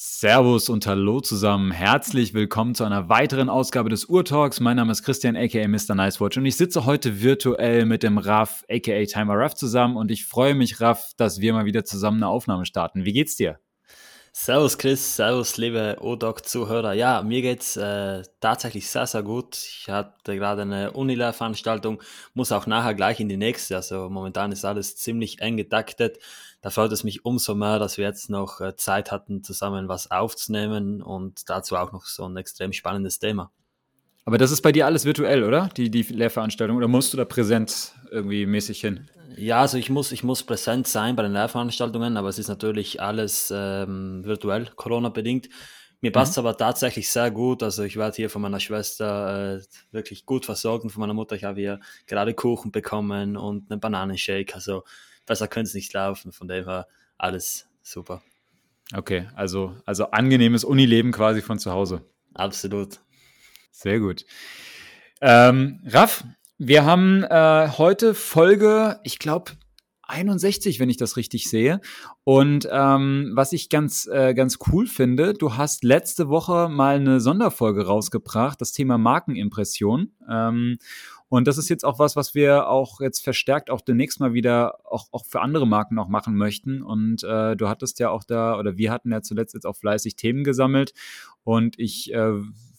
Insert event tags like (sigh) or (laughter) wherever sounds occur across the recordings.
Servus und Hallo zusammen. Herzlich willkommen zu einer weiteren Ausgabe des Urtalks. Mein Name ist Christian, aka Mr. Nicewatch und ich sitze heute virtuell mit dem Raff, aka Timer Raff zusammen und ich freue mich, Raff, dass wir mal wieder zusammen eine Aufnahme starten. Wie geht's dir? Servus Chris, servus liebe ODOC-Zuhörer. Ja, mir geht's äh, tatsächlich sehr, sehr gut. Ich hatte gerade eine Unilehr-Veranstaltung, muss auch nachher gleich in die nächste. Also momentan ist alles ziemlich eng getaktet. Da freut es mich umso mehr, dass wir jetzt noch äh, Zeit hatten, zusammen was aufzunehmen und dazu auch noch so ein extrem spannendes Thema. Aber das ist bei dir alles virtuell, oder? Die, die Lehrveranstaltung? Oder musst du da präsent irgendwie mäßig hin? Ja, also ich muss, ich muss präsent sein bei den Lehrveranstaltungen, aber es ist natürlich alles ähm, virtuell, Corona-bedingt. Mir passt es mhm. aber tatsächlich sehr gut. Also ich werde hier von meiner Schwester äh, wirklich gut versorgt und von meiner Mutter. Ich habe hier gerade Kuchen bekommen und einen Bananenshake. Also besser könnte es nicht laufen. Von dem her alles super. Okay, also, also angenehmes Unileben quasi von zu Hause. Absolut. Sehr gut. Ähm, Raff, wir haben äh, heute Folge, ich glaube, 61, wenn ich das richtig sehe. Und ähm, was ich ganz, äh, ganz cool finde, du hast letzte Woche mal eine Sonderfolge rausgebracht, das Thema Markenimpression. Ähm, und das ist jetzt auch was, was wir auch jetzt verstärkt auch demnächst mal wieder auch, auch für andere Marken auch machen möchten. Und äh, du hattest ja auch da, oder wir hatten ja zuletzt jetzt auch fleißig Themen gesammelt. Und ich äh,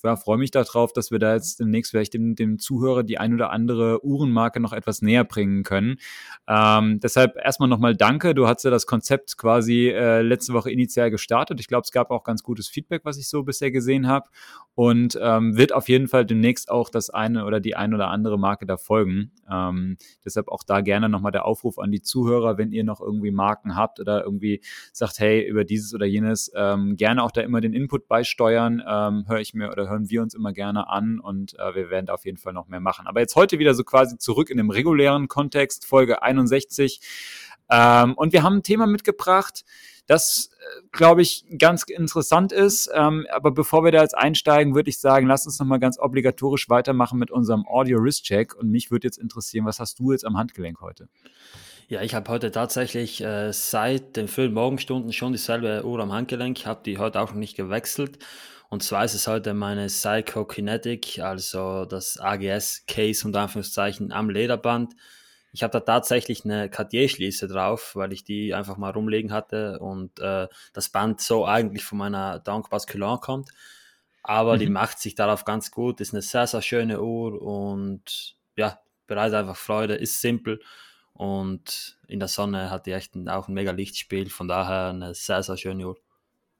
ja, freue mich darauf, dass wir da jetzt demnächst vielleicht dem, dem Zuhörer die ein oder andere Uhrenmarke noch etwas näher bringen können. Ähm, deshalb erstmal nochmal danke. Du hast ja das Konzept quasi äh, letzte Woche initial gestartet. Ich glaube, es gab auch ganz gutes Feedback, was ich so bisher gesehen habe. Und ähm, wird auf jeden Fall demnächst auch das eine oder die ein oder andere Marke da folgen. Ähm, deshalb auch da gerne nochmal der Aufruf an die Zuhörer, wenn ihr noch irgendwie Marken habt oder irgendwie sagt, hey, über dieses oder jenes, ähm, gerne auch da immer den Input beisteuern. Ähm, höre ich mir oder hören wir uns immer gerne an und äh, wir werden da auf jeden Fall noch mehr machen. Aber jetzt heute wieder so quasi zurück in dem regulären Kontext, Folge 61. Ähm, und wir haben ein Thema mitgebracht, das, äh, glaube ich, ganz interessant ist. Ähm, aber bevor wir da jetzt einsteigen, würde ich sagen, lass uns nochmal ganz obligatorisch weitermachen mit unserem Audio-Wrist-Check. Und mich würde jetzt interessieren, was hast du jetzt am Handgelenk heute? Ja, ich habe heute tatsächlich äh, seit den frühen Morgenstunden schon dieselbe Uhr am Handgelenk. Ich habe die heute auch noch nicht gewechselt. Und zwar ist es heute meine Psychokinetic, also das AGS-Case und Anführungszeichen am Lederband. Ich habe da tatsächlich eine Cartier-Schließe drauf, weil ich die einfach mal rumlegen hatte und äh, das Band so eigentlich von meiner Dank Basculin kommt. Aber mhm. die macht sich darauf ganz gut, ist eine sehr, sehr schöne Uhr und ja, bereitet einfach Freude, ist simpel und in der Sonne hat die echt auch ein mega Lichtspiel, von daher eine sehr, sehr schöne Uhr.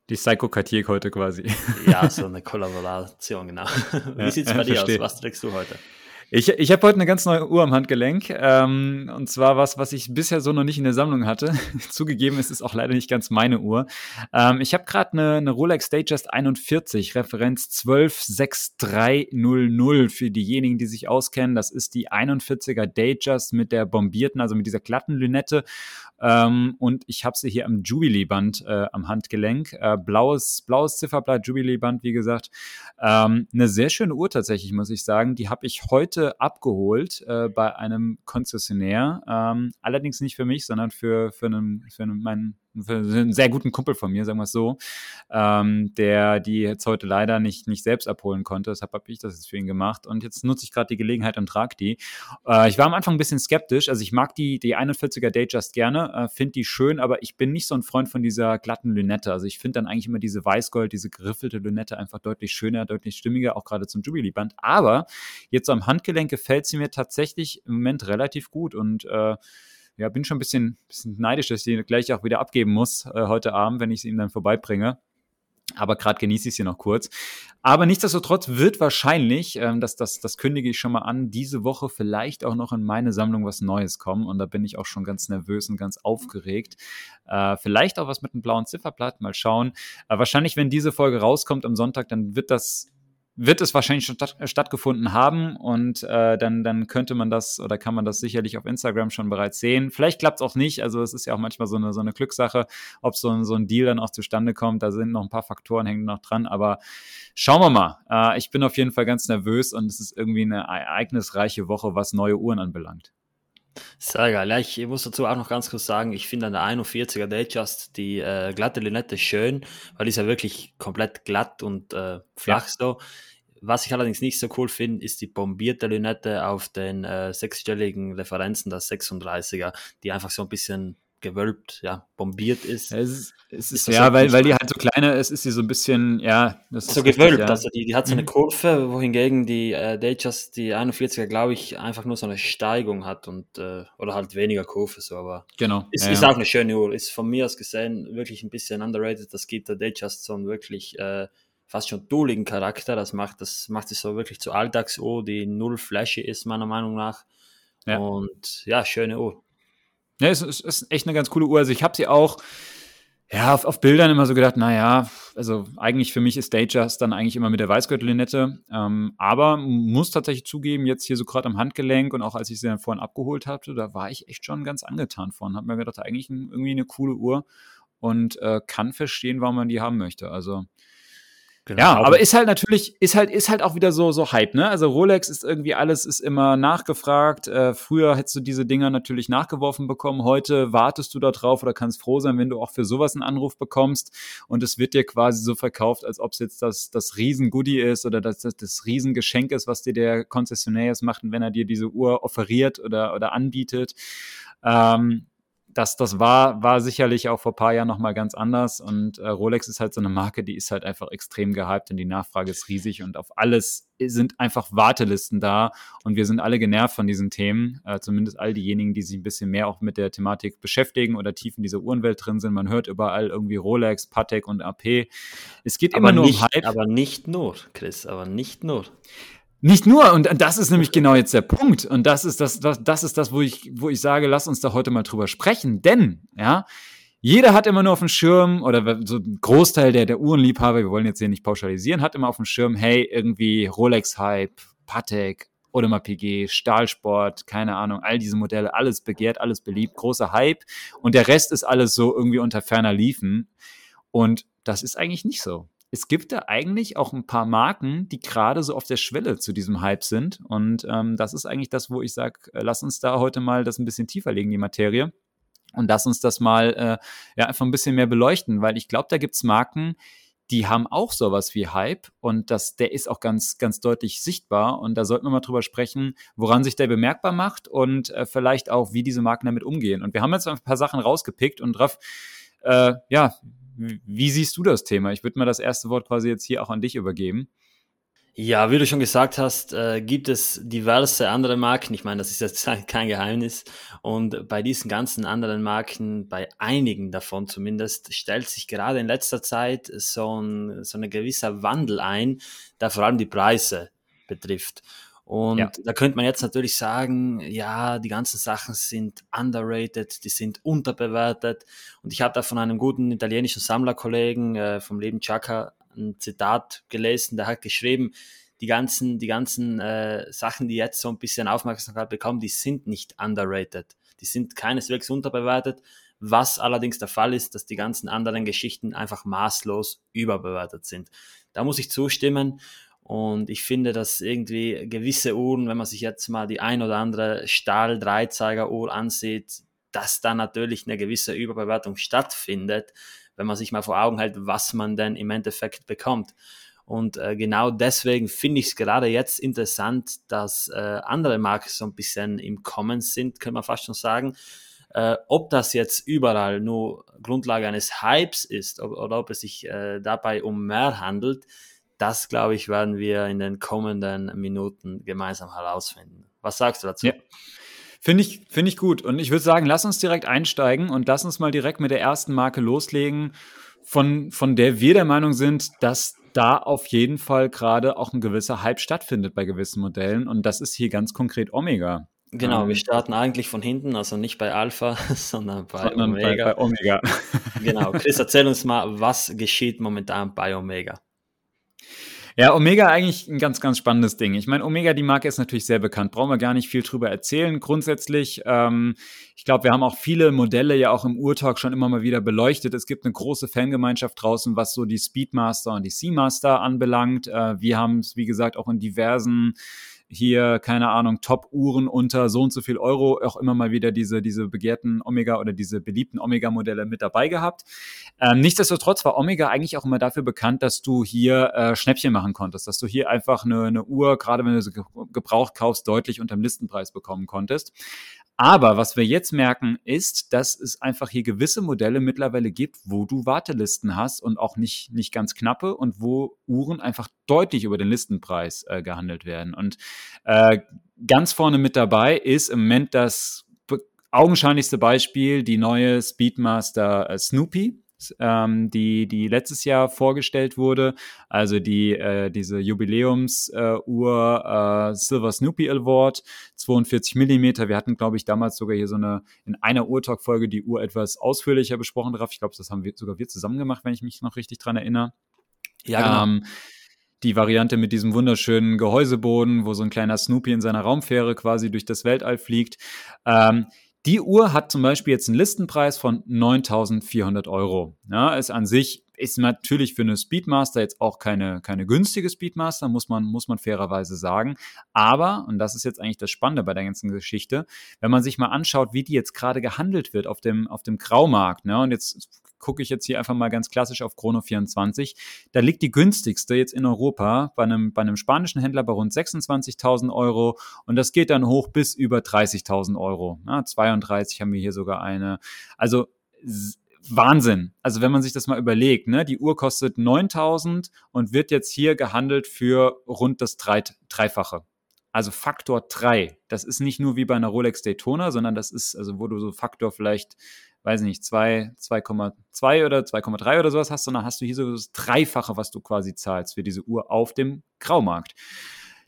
Die Psycho Cartier heute quasi. Ja, (laughs) so eine Kollaboration, genau. Wie ja, sieht es bei dir aus? Was trägst du heute? Ich, ich habe heute eine ganz neue Uhr am Handgelenk. Ähm, und zwar was, was ich bisher so noch nicht in der Sammlung hatte. (laughs) Zugegeben, es ist auch leider nicht ganz meine Uhr. Ähm, ich habe gerade eine, eine Rolex Datejust 41, Referenz 126300 für diejenigen, die sich auskennen. Das ist die 41er Datejust mit der bombierten, also mit dieser glatten Lünette. Ähm, und ich habe sie hier am Jubilee-Band äh, am Handgelenk. Äh, blaues, blaues Zifferblatt, Jubilee-Band, wie gesagt. Ähm, eine sehr schöne Uhr tatsächlich, muss ich sagen. Die habe ich heute abgeholt äh, bei einem Konzessionär. Ähm, allerdings nicht für mich, sondern für, für, einen, für einen, meinen einen sehr guten Kumpel von mir, sagen wir es so, ähm, der die jetzt heute leider nicht, nicht selbst abholen konnte. Deshalb habe ich das jetzt für ihn gemacht. Und jetzt nutze ich gerade die Gelegenheit und trage die. Äh, ich war am Anfang ein bisschen skeptisch. Also ich mag die, die 41er Datejust gerne, äh, finde die schön, aber ich bin nicht so ein Freund von dieser glatten Lünette. Also ich finde dann eigentlich immer diese Weißgold, diese geriffelte Lünette einfach deutlich schöner, deutlich stimmiger, auch gerade zum Jubilee-Band. Aber jetzt am Handgelenk gefällt sie mir tatsächlich im Moment relativ gut und äh, ja, bin schon ein bisschen, bisschen neidisch, dass ich die gleich auch wieder abgeben muss äh, heute Abend, wenn ich sie ihm dann vorbeibringe. Aber gerade genieße ich sie noch kurz. Aber nichtsdestotrotz wird wahrscheinlich, ähm, das, das, das kündige ich schon mal an, diese Woche vielleicht auch noch in meine Sammlung was Neues kommen. Und da bin ich auch schon ganz nervös und ganz aufgeregt. Äh, vielleicht auch was mit einem blauen Zifferblatt, mal schauen. Äh, wahrscheinlich, wenn diese Folge rauskommt am Sonntag, dann wird das wird es wahrscheinlich schon statt, stattgefunden haben und äh, dann, dann könnte man das oder kann man das sicherlich auf Instagram schon bereits sehen. Vielleicht klappt es auch nicht, also es ist ja auch manchmal so eine, so eine Glückssache, ob so ein, so ein Deal dann auch zustande kommt. Da sind noch ein paar Faktoren, hängen noch dran, aber schauen wir mal. Äh, ich bin auf jeden Fall ganz nervös und es ist irgendwie eine ereignisreiche Woche, was neue Uhren anbelangt. Sehr geil. Ja, ich muss dazu auch noch ganz kurz sagen, ich finde an der 41er Datejust die äh, glatte Lünette schön, weil die ist ja wirklich komplett glatt und äh, flach ja. so. Was ich allerdings nicht so cool finde, ist die bombierte Lünette auf den äh, sechsstelligen Referenzen, das 36er, die einfach so ein bisschen gewölbt, ja, bombiert ist. Es ist, es ist, ja, weil, weil die halt so kleine ist, ist sie so ein bisschen, ja, das so ist gewölbt. Richtig, ja. Also die, die hat so eine mhm. Kurve, wohingegen die äh, Datejust, die 41er, glaube ich, einfach nur so eine Steigung hat und äh, oder halt weniger Kurve so, aber genau. Ist, ja, ist auch eine schöne Uhr. Ist von mir aus gesehen wirklich ein bisschen underrated. Das gibt der Datejust so einen wirklich äh, fast schon dualigen Charakter. Das macht, das macht es so wirklich zur Alltagsuhr, die null flashy ist, meiner Meinung nach. Ja. Und ja, schöne Uhr. Ja, es ist, ist echt eine ganz coole Uhr. Also ich habe sie auch ja, auf, auf, Bildern immer so gedacht, naja, also eigentlich für mich ist Datejust dann eigentlich immer mit der Weißgürtellinette. Ähm, aber muss tatsächlich zugeben, jetzt hier so gerade am Handgelenk und auch als ich sie dann vorhin abgeholt hatte, da war ich echt schon ganz angetan von. Hab mir gedacht, eigentlich irgendwie eine coole Uhr und äh, kann verstehen, warum man die haben möchte. Also Genau, ja, aber ist halt natürlich, ist halt, ist halt auch wieder so, so Hype, ne? Also Rolex ist irgendwie alles, ist immer nachgefragt. Äh, früher hättest du diese Dinger natürlich nachgeworfen bekommen. Heute wartest du da drauf oder kannst froh sein, wenn du auch für sowas einen Anruf bekommst. Und es wird dir quasi so verkauft, als ob es jetzt das, das Riesen-Goodie ist oder das, das, das Riesengeschenk ist, was dir der Konzessionär jetzt macht, wenn er dir diese Uhr offeriert oder, oder anbietet. Ähm, das, das war, war sicherlich auch vor ein paar Jahren nochmal ganz anders. Und äh, Rolex ist halt so eine Marke, die ist halt einfach extrem gehypt und die Nachfrage ist riesig und auf alles sind einfach Wartelisten da. Und wir sind alle genervt von diesen Themen, äh, zumindest all diejenigen, die sich ein bisschen mehr auch mit der Thematik beschäftigen oder tief in dieser Uhrenwelt drin sind. Man hört überall irgendwie Rolex, Patek und AP. Es geht aber immer nur nicht, um Hype. Aber nicht nur, Chris, aber nicht nur. Nicht nur, und das ist nämlich genau jetzt der Punkt. Und das ist das, das, das ist das, wo ich, wo ich sage, lass uns da heute mal drüber sprechen. Denn, ja, jeder hat immer nur auf dem Schirm, oder so ein Großteil der, der Uhrenliebhaber, wir wollen jetzt hier nicht pauschalisieren, hat immer auf dem Schirm, hey, irgendwie Rolex-Hype, Patek, Audemars PG, Stahlsport, keine Ahnung, all diese Modelle, alles begehrt, alles beliebt, großer Hype. Und der Rest ist alles so irgendwie unter ferner Liefen. Und das ist eigentlich nicht so es gibt da eigentlich auch ein paar Marken, die gerade so auf der Schwelle zu diesem Hype sind. Und ähm, das ist eigentlich das, wo ich sage, äh, lass uns da heute mal das ein bisschen tiefer legen, die Materie. Und lass uns das mal äh, ja, einfach ein bisschen mehr beleuchten, weil ich glaube, da gibt's Marken, die haben auch sowas wie Hype und das, der ist auch ganz, ganz deutlich sichtbar. Und da sollten wir mal drüber sprechen, woran sich der bemerkbar macht und äh, vielleicht auch, wie diese Marken damit umgehen. Und wir haben jetzt ein paar Sachen rausgepickt und drauf, äh, ja, wie siehst du das Thema? Ich würde mal das erste Wort quasi jetzt hier auch an dich übergeben. Ja, wie du schon gesagt hast, äh, gibt es diverse andere Marken. Ich meine, das ist jetzt (laughs) kein Geheimnis. Und bei diesen ganzen anderen Marken, bei einigen davon zumindest, stellt sich gerade in letzter Zeit so ein, so ein gewisser Wandel ein, der vor allem die Preise betrifft. Und ja. da könnte man jetzt natürlich sagen, ja, die ganzen Sachen sind underrated, die sind unterbewertet. Und ich habe da von einem guten italienischen Sammlerkollegen äh, vom Leben Chaka ein Zitat gelesen, der hat geschrieben, die ganzen, die ganzen äh, Sachen, die jetzt so ein bisschen Aufmerksamkeit bekommen, die sind nicht underrated. Die sind keineswegs unterbewertet. Was allerdings der Fall ist, dass die ganzen anderen Geschichten einfach maßlos überbewertet sind. Da muss ich zustimmen. Und ich finde, dass irgendwie gewisse Uhren, wenn man sich jetzt mal die ein oder andere Stahl-Dreizeiger-Uhr ansieht, dass da natürlich eine gewisse Überbewertung stattfindet, wenn man sich mal vor Augen hält, was man denn im Endeffekt bekommt. Und äh, genau deswegen finde ich es gerade jetzt interessant, dass äh, andere Marken so ein bisschen im Kommen sind, können wir fast schon sagen. Äh, ob das jetzt überall nur Grundlage eines Hypes ist oder, oder ob es sich äh, dabei um mehr handelt, das, glaube ich, werden wir in den kommenden Minuten gemeinsam herausfinden. Was sagst du dazu? Ja. Finde ich, finde ich gut. Und ich würde sagen, lass uns direkt einsteigen und lass uns mal direkt mit der ersten Marke loslegen, von, von der wir der Meinung sind, dass da auf jeden Fall gerade auch ein gewisser Hype stattfindet bei gewissen Modellen. Und das ist hier ganz konkret Omega. Genau, wir ähm, starten eigentlich von hinten, also nicht bei Alpha, (laughs) sondern bei sondern Omega. Bei, bei Omega. genau, Chris, erzähl uns mal, was geschieht momentan bei Omega? Ja, Omega eigentlich ein ganz, ganz spannendes Ding. Ich meine, Omega, die Marke ist natürlich sehr bekannt, brauchen wir gar nicht viel drüber erzählen. Grundsätzlich, ähm, ich glaube, wir haben auch viele Modelle ja auch im Urtalk schon immer mal wieder beleuchtet. Es gibt eine große Fangemeinschaft draußen, was so die Speedmaster und die Seamaster anbelangt. Äh, wir haben es, wie gesagt, auch in diversen hier, keine Ahnung, Top-Uhren unter so und so viel Euro, auch immer mal wieder diese, diese begehrten Omega oder diese beliebten Omega-Modelle mit dabei gehabt. Ähm, nichtsdestotrotz war Omega eigentlich auch immer dafür bekannt, dass du hier äh, Schnäppchen machen konntest, dass du hier einfach eine, eine Uhr, gerade wenn du sie gebraucht kaufst, deutlich unterm Listenpreis bekommen konntest. Aber was wir jetzt merken, ist, dass es einfach hier gewisse Modelle mittlerweile gibt, wo du Wartelisten hast und auch nicht, nicht ganz knappe und wo Uhren einfach deutlich über den Listenpreis äh, gehandelt werden. Und äh, ganz vorne mit dabei ist im Moment das augenscheinlichste Beispiel die neue Speedmaster äh, Snoopy ähm, die, die letztes Jahr vorgestellt wurde. Also die, äh, diese Jubiläumsuhr äh, Silver Snoopy Award, 42 Millimeter. Wir hatten, glaube ich, damals sogar hier so eine, in einer Uhrtalk-Folge die Uhr etwas ausführlicher besprochen drauf. Ich glaube, das haben wir sogar wir zusammen gemacht, wenn ich mich noch richtig dran erinnere. Ja, genau. Ähm, die Variante mit diesem wunderschönen Gehäuseboden, wo so ein kleiner Snoopy in seiner Raumfähre quasi durch das Weltall fliegt. Ähm, die Uhr hat zum Beispiel jetzt einen Listenpreis von 9.400 Euro. Ja, ist an sich ist natürlich für eine Speedmaster jetzt auch keine, keine günstige Speedmaster, muss man, muss man fairerweise sagen. Aber, und das ist jetzt eigentlich das Spannende bei der ganzen Geschichte, wenn man sich mal anschaut, wie die jetzt gerade gehandelt wird auf dem, auf dem Graumarkt, ne, und jetzt gucke ich jetzt hier einfach mal ganz klassisch auf Chrono 24. Da liegt die günstigste jetzt in Europa bei einem, bei einem spanischen Händler bei rund 26.000 Euro und das geht dann hoch bis über 30.000 Euro. Ja, 32 haben wir hier sogar eine. Also Wahnsinn. Also wenn man sich das mal überlegt, ne, die Uhr kostet 9000 und wird jetzt hier gehandelt für rund das Dreifache. Also Faktor 3. Das ist nicht nur wie bei einer Rolex Daytona, sondern das ist, also wo du so Faktor vielleicht weiß ich nicht, 2,2 oder 2,3 oder sowas hast, sondern hast du hier so das Dreifache, was du quasi zahlst für diese Uhr auf dem Graumarkt.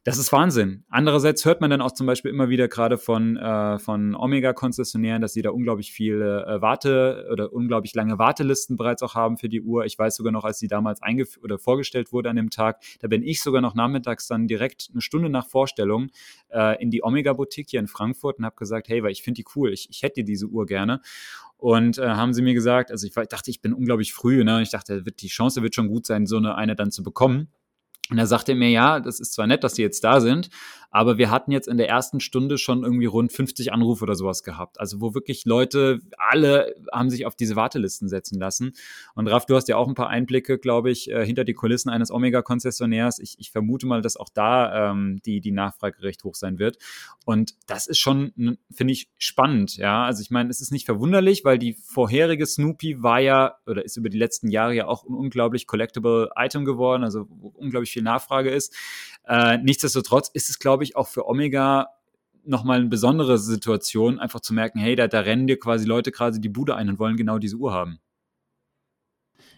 Das ist Wahnsinn. Andererseits hört man dann auch zum Beispiel immer wieder gerade von, äh, von Omega-Konzessionären, dass sie da unglaublich viele äh, Warte- oder unglaublich lange Wartelisten bereits auch haben für die Uhr. Ich weiß sogar noch, als sie damals eingeführt oder vorgestellt wurde an dem Tag, da bin ich sogar noch nachmittags dann direkt eine Stunde nach Vorstellung äh, in die Omega-Boutique hier in Frankfurt und habe gesagt, hey, weil ich finde die cool, ich, ich hätte diese Uhr gerne. Und äh, haben sie mir gesagt, also ich, ich dachte, ich bin unglaublich früh, ne? Ich dachte, die Chance wird schon gut sein, so eine, eine dann zu bekommen. Und er sagte mir, ja, das ist zwar nett, dass sie jetzt da sind, aber wir hatten jetzt in der ersten Stunde schon irgendwie rund 50 Anrufe oder sowas gehabt. Also wo wirklich Leute, alle haben sich auf diese Wartelisten setzen lassen. Und Raf, du hast ja auch ein paar Einblicke, glaube ich, äh, hinter die Kulissen eines Omega-Konzessionärs. Ich, ich, vermute mal, dass auch da ähm, die, die Nachfrage recht hoch sein wird. Und das ist schon, finde ich, spannend. Ja, also ich meine, es ist nicht verwunderlich, weil die vorherige Snoopy war ja oder ist über die letzten Jahre ja auch ein unglaublich collectible Item geworden, also unglaublich viel Nachfrage ist. Äh, nichtsdestotrotz ist es, glaube ich, auch für Omega nochmal eine besondere Situation, einfach zu merken, hey, da, da rennen dir quasi Leute gerade die Bude ein und wollen genau diese Uhr haben.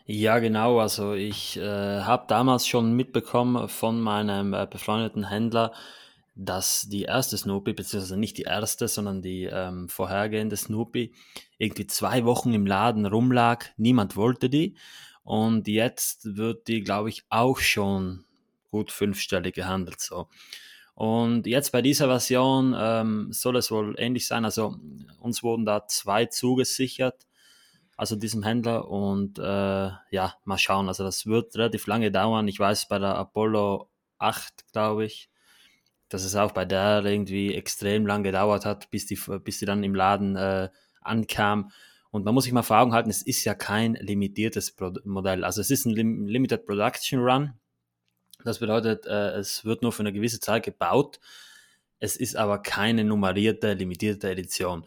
Ja, genau. Also ich äh, habe damals schon mitbekommen von meinem äh, befreundeten Händler, dass die erste Snoopy, beziehungsweise nicht die erste, sondern die ähm, vorhergehende Snoopy, irgendwie zwei Wochen im Laden rumlag. Niemand wollte die. Und jetzt wird die, glaube ich, auch schon gut fünfstellig gehandelt. So. Und jetzt bei dieser Version ähm, soll es wohl ähnlich sein. Also uns wurden da zwei zugesichert, also diesem Händler. Und äh, ja, mal schauen. Also das wird relativ lange dauern. Ich weiß bei der Apollo 8, glaube ich, dass es auch bei der irgendwie extrem lang gedauert hat, bis die, bis die dann im Laden äh, ankam. Und man muss sich mal vor Augen halten, es ist ja kein limitiertes Pro Modell. Also es ist ein Lim Limited Production Run. Das bedeutet, äh, es wird nur für eine gewisse Zeit gebaut. Es ist aber keine nummerierte, limitierte Edition.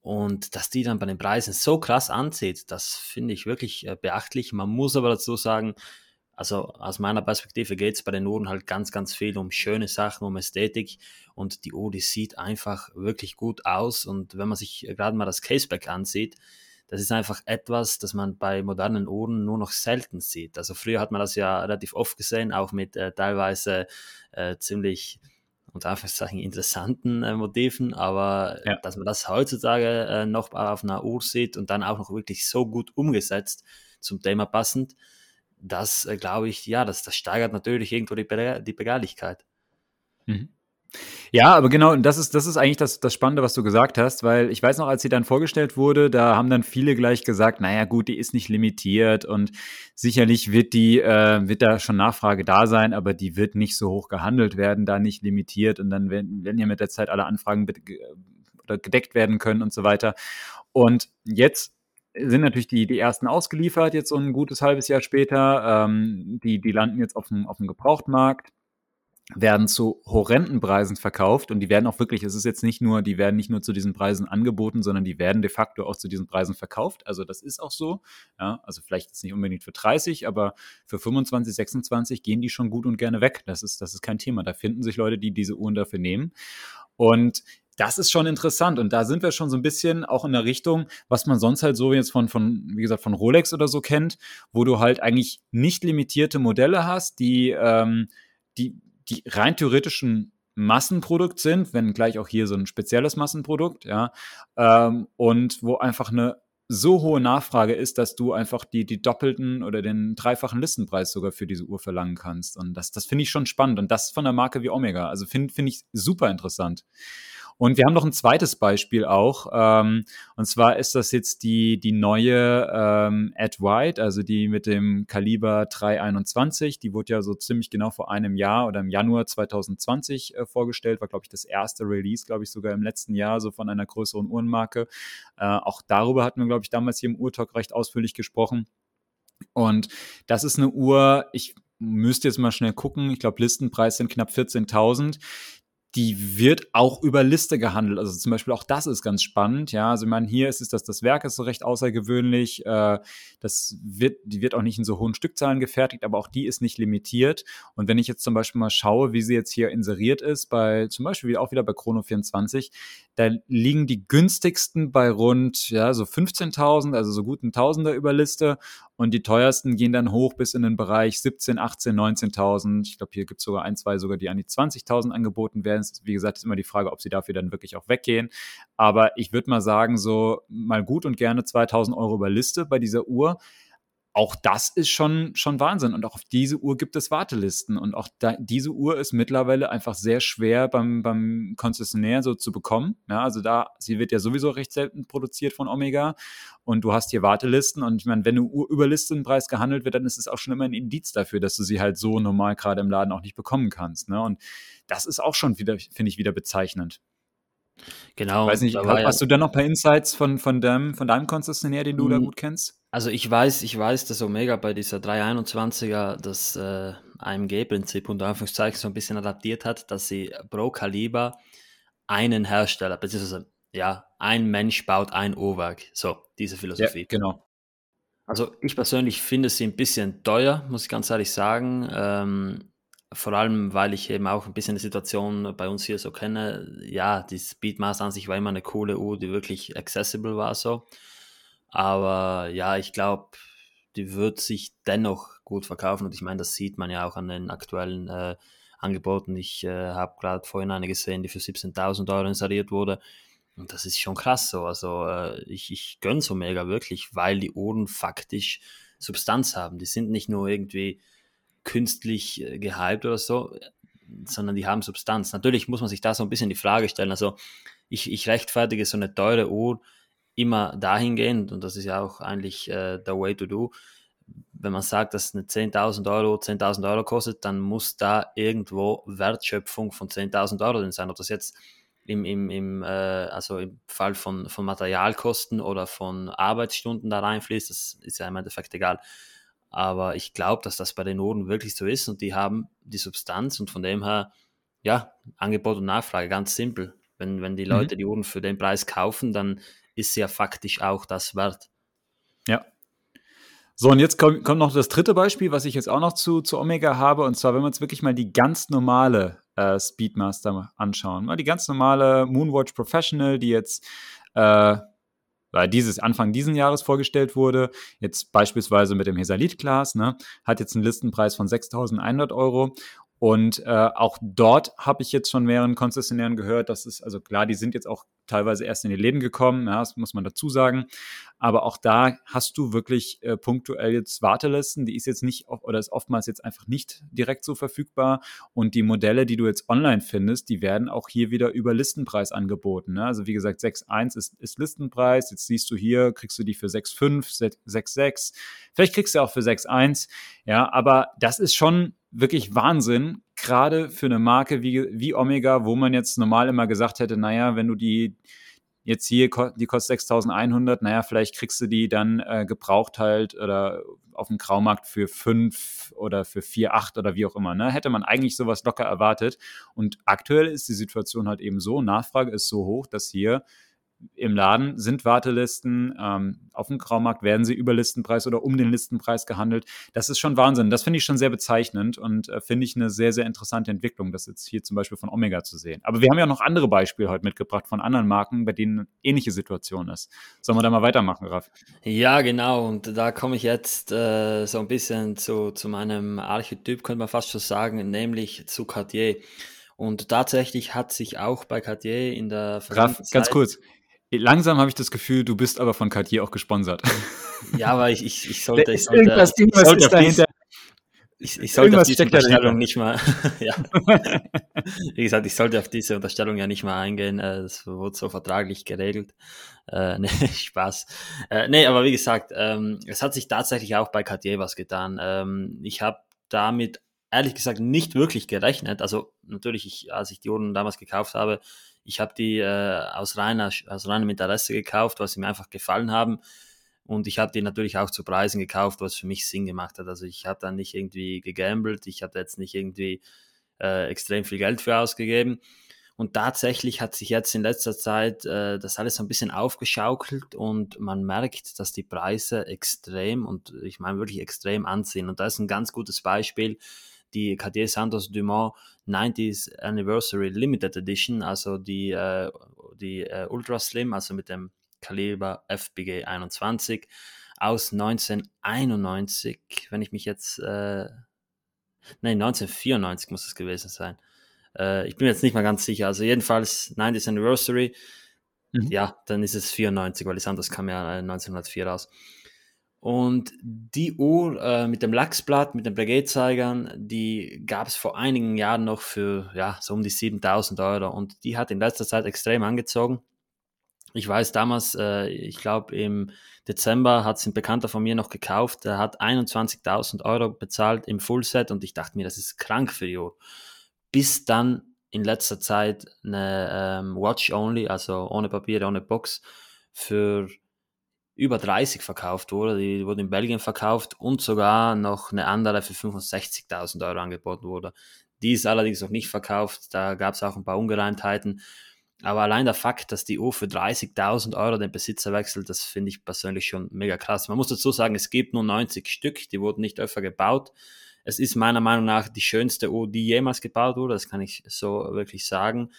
Und dass die dann bei den Preisen so krass anzieht, das finde ich wirklich äh, beachtlich. Man muss aber dazu sagen, also aus meiner Perspektive geht es bei den Uhren halt ganz, ganz viel um schöne Sachen, um Ästhetik und die Uhr, die sieht einfach wirklich gut aus und wenn man sich gerade mal das Caseback ansieht, das ist einfach etwas, das man bei modernen Uhren nur noch selten sieht. Also früher hat man das ja relativ oft gesehen, auch mit äh, teilweise äh, ziemlich unter Anführungszeichen interessanten äh, Motiven, aber ja. dass man das heutzutage äh, noch auf einer Uhr sieht und dann auch noch wirklich so gut umgesetzt zum Thema passend, das äh, glaube ich, ja, das, das steigert natürlich irgendwo die, Be die Begehrlichkeit. Mhm. Ja, aber genau, und das ist, das ist eigentlich das, das Spannende, was du gesagt hast, weil ich weiß noch, als sie dann vorgestellt wurde, da haben dann viele gleich gesagt, naja gut, die ist nicht limitiert und sicherlich wird die, äh, wird da schon Nachfrage da sein, aber die wird nicht so hoch gehandelt werden, da nicht limitiert und dann werden, werden ja mit der Zeit alle Anfragen gedeckt werden können und so weiter. Und jetzt sind natürlich die, die ersten ausgeliefert, jetzt so ein gutes halbes Jahr später. Ähm, die, die landen jetzt auf dem, auf dem Gebrauchtmarkt werden zu horrenden Preisen verkauft und die werden auch wirklich, es ist jetzt nicht nur, die werden nicht nur zu diesen Preisen angeboten, sondern die werden de facto auch zu diesen Preisen verkauft. Also das ist auch so. Ja, also vielleicht jetzt nicht unbedingt für 30, aber für 25, 26 gehen die schon gut und gerne weg. Das ist, das ist kein Thema. Da finden sich Leute, die diese Uhren dafür nehmen. Und das ist schon interessant und da sind wir schon so ein bisschen auch in der Richtung, was man sonst halt so jetzt von, von, wie gesagt, von Rolex oder so kennt, wo du halt eigentlich nicht limitierte Modelle hast, die, ähm, die die rein theoretischen Massenprodukt sind, wenn gleich auch hier so ein spezielles Massenprodukt, ja, ähm, und wo einfach eine so hohe Nachfrage ist, dass du einfach die, die doppelten oder den dreifachen Listenpreis sogar für diese Uhr verlangen kannst. Und das, das finde ich schon spannend. Und das von der Marke wie Omega. Also finde find ich super interessant. Und wir haben noch ein zweites Beispiel auch. Ähm, und zwar ist das jetzt die, die neue ähm, Ed White, also die mit dem Kaliber 321. Die wurde ja so ziemlich genau vor einem Jahr oder im Januar 2020 äh, vorgestellt. War, glaube ich, das erste Release, glaube ich, sogar im letzten Jahr so von einer größeren Uhrenmarke. Äh, auch darüber hatten wir, glaube ich, damals hier im Uhrtalk recht ausführlich gesprochen. Und das ist eine Uhr, ich müsste jetzt mal schnell gucken. Ich glaube, Listenpreis sind knapp 14.000 die wird auch über Liste gehandelt. Also zum Beispiel auch das ist ganz spannend. Ja, also meine, hier ist es, dass das Werk ist so recht außergewöhnlich. Äh, das wird, die wird auch nicht in so hohen Stückzahlen gefertigt, aber auch die ist nicht limitiert. Und wenn ich jetzt zum Beispiel mal schaue, wie sie jetzt hier inseriert ist, bei zum Beispiel auch wieder bei Chrono 24, da liegen die günstigsten bei rund, ja, so 15.000, also so guten Tausender über Liste. Und die teuersten gehen dann hoch bis in den Bereich 17, 18, 19.000. Ich glaube, hier gibt es sogar ein, zwei sogar, die an die 20.000 angeboten werden. Wie gesagt, ist immer die Frage, ob sie dafür dann wirklich auch weggehen. Aber ich würde mal sagen, so mal gut und gerne 2.000 Euro über Liste bei dieser Uhr auch das ist schon, schon Wahnsinn. Und auch auf diese Uhr gibt es Wartelisten. Und auch da, diese Uhr ist mittlerweile einfach sehr schwer beim, beim Konzessionär so zu bekommen. Ja, also da, sie wird ja sowieso recht selten produziert von Omega. Und du hast hier Wartelisten. Und ich meine, wenn eine Uhr über Listenpreis gehandelt wird, dann ist es auch schon immer ein Indiz dafür, dass du sie halt so normal gerade im Laden auch nicht bekommen kannst. Ne? Und das ist auch schon wieder, finde ich, wieder bezeichnend. Genau. Ich weiß nicht, hast ja du da noch ein paar Insights von, von, dem, von deinem Konzessionär, den du da hm. gut kennst? Also ich weiß, ich weiß, dass Omega bei dieser 321er das äh, AMG-Prinzip unter Anführungszeichen so ein bisschen adaptiert hat, dass sie pro Kaliber einen Hersteller, beziehungsweise ja, ein Mensch baut ein Uhrwerk. So, diese Philosophie. Ja, genau. Also ich persönlich finde sie ein bisschen teuer, muss ich ganz ehrlich sagen. Ähm, vor allem, weil ich eben auch ein bisschen die Situation bei uns hier so kenne. Ja, die Speedmaster an sich war immer eine coole Uhr, die wirklich accessible war so. Aber ja, ich glaube, die wird sich dennoch gut verkaufen. Und ich meine, das sieht man ja auch an den aktuellen äh, Angeboten. Ich äh, habe gerade vorhin eine gesehen, die für 17.000 Euro installiert wurde. Und das ist schon krass so. Also äh, ich, ich gönne so mega wirklich, weil die Uhren faktisch Substanz haben. Die sind nicht nur irgendwie künstlich äh, gehypt oder so, sondern die haben Substanz. Natürlich muss man sich da so ein bisschen die Frage stellen. Also ich, ich rechtfertige so eine teure Uhr immer dahingehend, und das ist ja auch eigentlich äh, der Way to do, wenn man sagt, dass eine 10.000 Euro 10.000 Euro kostet, dann muss da irgendwo Wertschöpfung von 10.000 Euro drin sein. Ob das jetzt im, im, im, äh, also im Fall von, von Materialkosten oder von Arbeitsstunden da reinfließt, das ist ja im Endeffekt egal. Aber ich glaube, dass das bei den Uhren wirklich so ist und die haben die Substanz und von dem her, ja, Angebot und Nachfrage, ganz simpel. Wenn, wenn die mhm. Leute mhm. die Uhren für den Preis kaufen, dann ist ja faktisch auch das wert. Ja. So, und jetzt kommt, kommt noch das dritte Beispiel, was ich jetzt auch noch zu, zu Omega habe. Und zwar, wenn wir uns wirklich mal die ganz normale äh, Speedmaster anschauen. Mal die ganz normale Moonwatch Professional, die jetzt äh, dieses Anfang diesen Jahres vorgestellt wurde, jetzt beispielsweise mit dem Hesalit Class, ne, hat jetzt einen Listenpreis von 6.100 Euro Und äh, auch dort habe ich jetzt von mehreren Konzessionären gehört, dass es, also klar, die sind jetzt auch teilweise erst in ihr Leben gekommen, ja, das muss man dazu sagen. Aber auch da hast du wirklich äh, punktuell jetzt Wartelisten, die ist jetzt nicht oder ist oftmals jetzt einfach nicht direkt so verfügbar. Und die Modelle, die du jetzt online findest, die werden auch hier wieder über Listenpreis angeboten. Ne? Also wie gesagt, 6.1 ist, ist Listenpreis. Jetzt siehst du hier, kriegst du die für 6.5, 6.6. Vielleicht kriegst du auch für 6.1. Ja, aber das ist schon wirklich Wahnsinn, gerade für eine Marke wie, wie Omega, wo man jetzt normal immer gesagt hätte, naja, wenn du die jetzt hier, die kostet 6100, naja, vielleicht kriegst du die dann äh, gebraucht halt oder auf dem Graumarkt für 5 oder für 4, 8 oder wie auch immer. Ne? Hätte man eigentlich sowas locker erwartet. Und aktuell ist die Situation halt eben so, Nachfrage ist so hoch, dass hier im Laden sind Wartelisten, ähm, auf dem Graumarkt werden sie über Listenpreis oder um den Listenpreis gehandelt. Das ist schon Wahnsinn. Das finde ich schon sehr bezeichnend und äh, finde ich eine sehr, sehr interessante Entwicklung, das jetzt hier zum Beispiel von Omega zu sehen. Aber wir haben ja noch andere Beispiele heute mitgebracht von anderen Marken, bei denen eine ähnliche Situation ist. Sollen wir da mal weitermachen, Raf? Ja, genau. Und da komme ich jetzt äh, so ein bisschen zu, zu meinem Archetyp, könnte man fast schon sagen, nämlich zu Cartier. Und tatsächlich hat sich auch bei Cartier in der Graf, ganz kurz, Langsam habe ich das Gefühl, du bist aber von Cartier auch gesponsert. (laughs) Ja, aber ich, ich, ich sollte, ich sollte, irgendwas Ding, was ist dahinter. Ich, ich sollte auf diese Unterstellung nicht mal, (laughs) ja. (laughs) Wie gesagt, ich sollte auf diese Unterstellung ja nicht mal eingehen. Äh, das wurde so vertraglich geregelt. Äh, nee, Spaß. Äh, nee, aber wie gesagt, ähm, es hat sich tatsächlich auch bei Cartier was getan. Ähm, ich habe damit ehrlich gesagt nicht wirklich gerechnet. Also natürlich, ich, als ich die Uhren damals gekauft habe, ich habe die äh, aus, reiner, aus reinem Interesse gekauft, was mir einfach gefallen haben. Und ich habe die natürlich auch zu Preisen gekauft, was für mich Sinn gemacht hat. Also ich habe da nicht irgendwie gegambelt, ich habe jetzt nicht irgendwie äh, extrem viel Geld für ausgegeben. Und tatsächlich hat sich jetzt in letzter Zeit äh, das alles ein bisschen aufgeschaukelt und man merkt, dass die Preise extrem und ich meine wirklich extrem anziehen. Und da ist ein ganz gutes Beispiel die Cartier Santos Dumont 90th Anniversary Limited Edition, also die, äh, die äh, Ultra Slim, also mit dem Kaliber FBG 21 aus 1991, wenn ich mich jetzt, äh, nein, 1994 muss es gewesen sein. Äh, ich bin jetzt nicht mal ganz sicher, also jedenfalls 90th Anniversary, mhm. ja, dann ist es 94, weil die Santos kam ja 1904 raus. Und die Uhr äh, mit dem Lachsblatt, mit den Breguet-Zeigern, die gab es vor einigen Jahren noch für ja, so um die 7000 Euro. Und die hat in letzter Zeit extrem angezogen. Ich weiß damals, äh, ich glaube im Dezember hat es ein Bekannter von mir noch gekauft. Der hat 21.000 Euro bezahlt im Fullset und ich dachte mir, das ist krank für die Uhr. Bis dann in letzter Zeit eine ähm, Watch Only, also ohne Papier, ohne Box, für über 30 verkauft wurde. Die wurde in Belgien verkauft und sogar noch eine andere für 65.000 Euro angeboten wurde. Die ist allerdings noch nicht verkauft. Da gab es auch ein paar Ungereimtheiten. Aber allein der Fakt, dass die Uhr für 30.000 Euro den Besitzer wechselt, das finde ich persönlich schon mega krass. Man muss dazu sagen, es gibt nur 90 Stück, die wurden nicht öfter gebaut. Es ist meiner Meinung nach die schönste Uhr, die jemals gebaut wurde, das kann ich so wirklich sagen.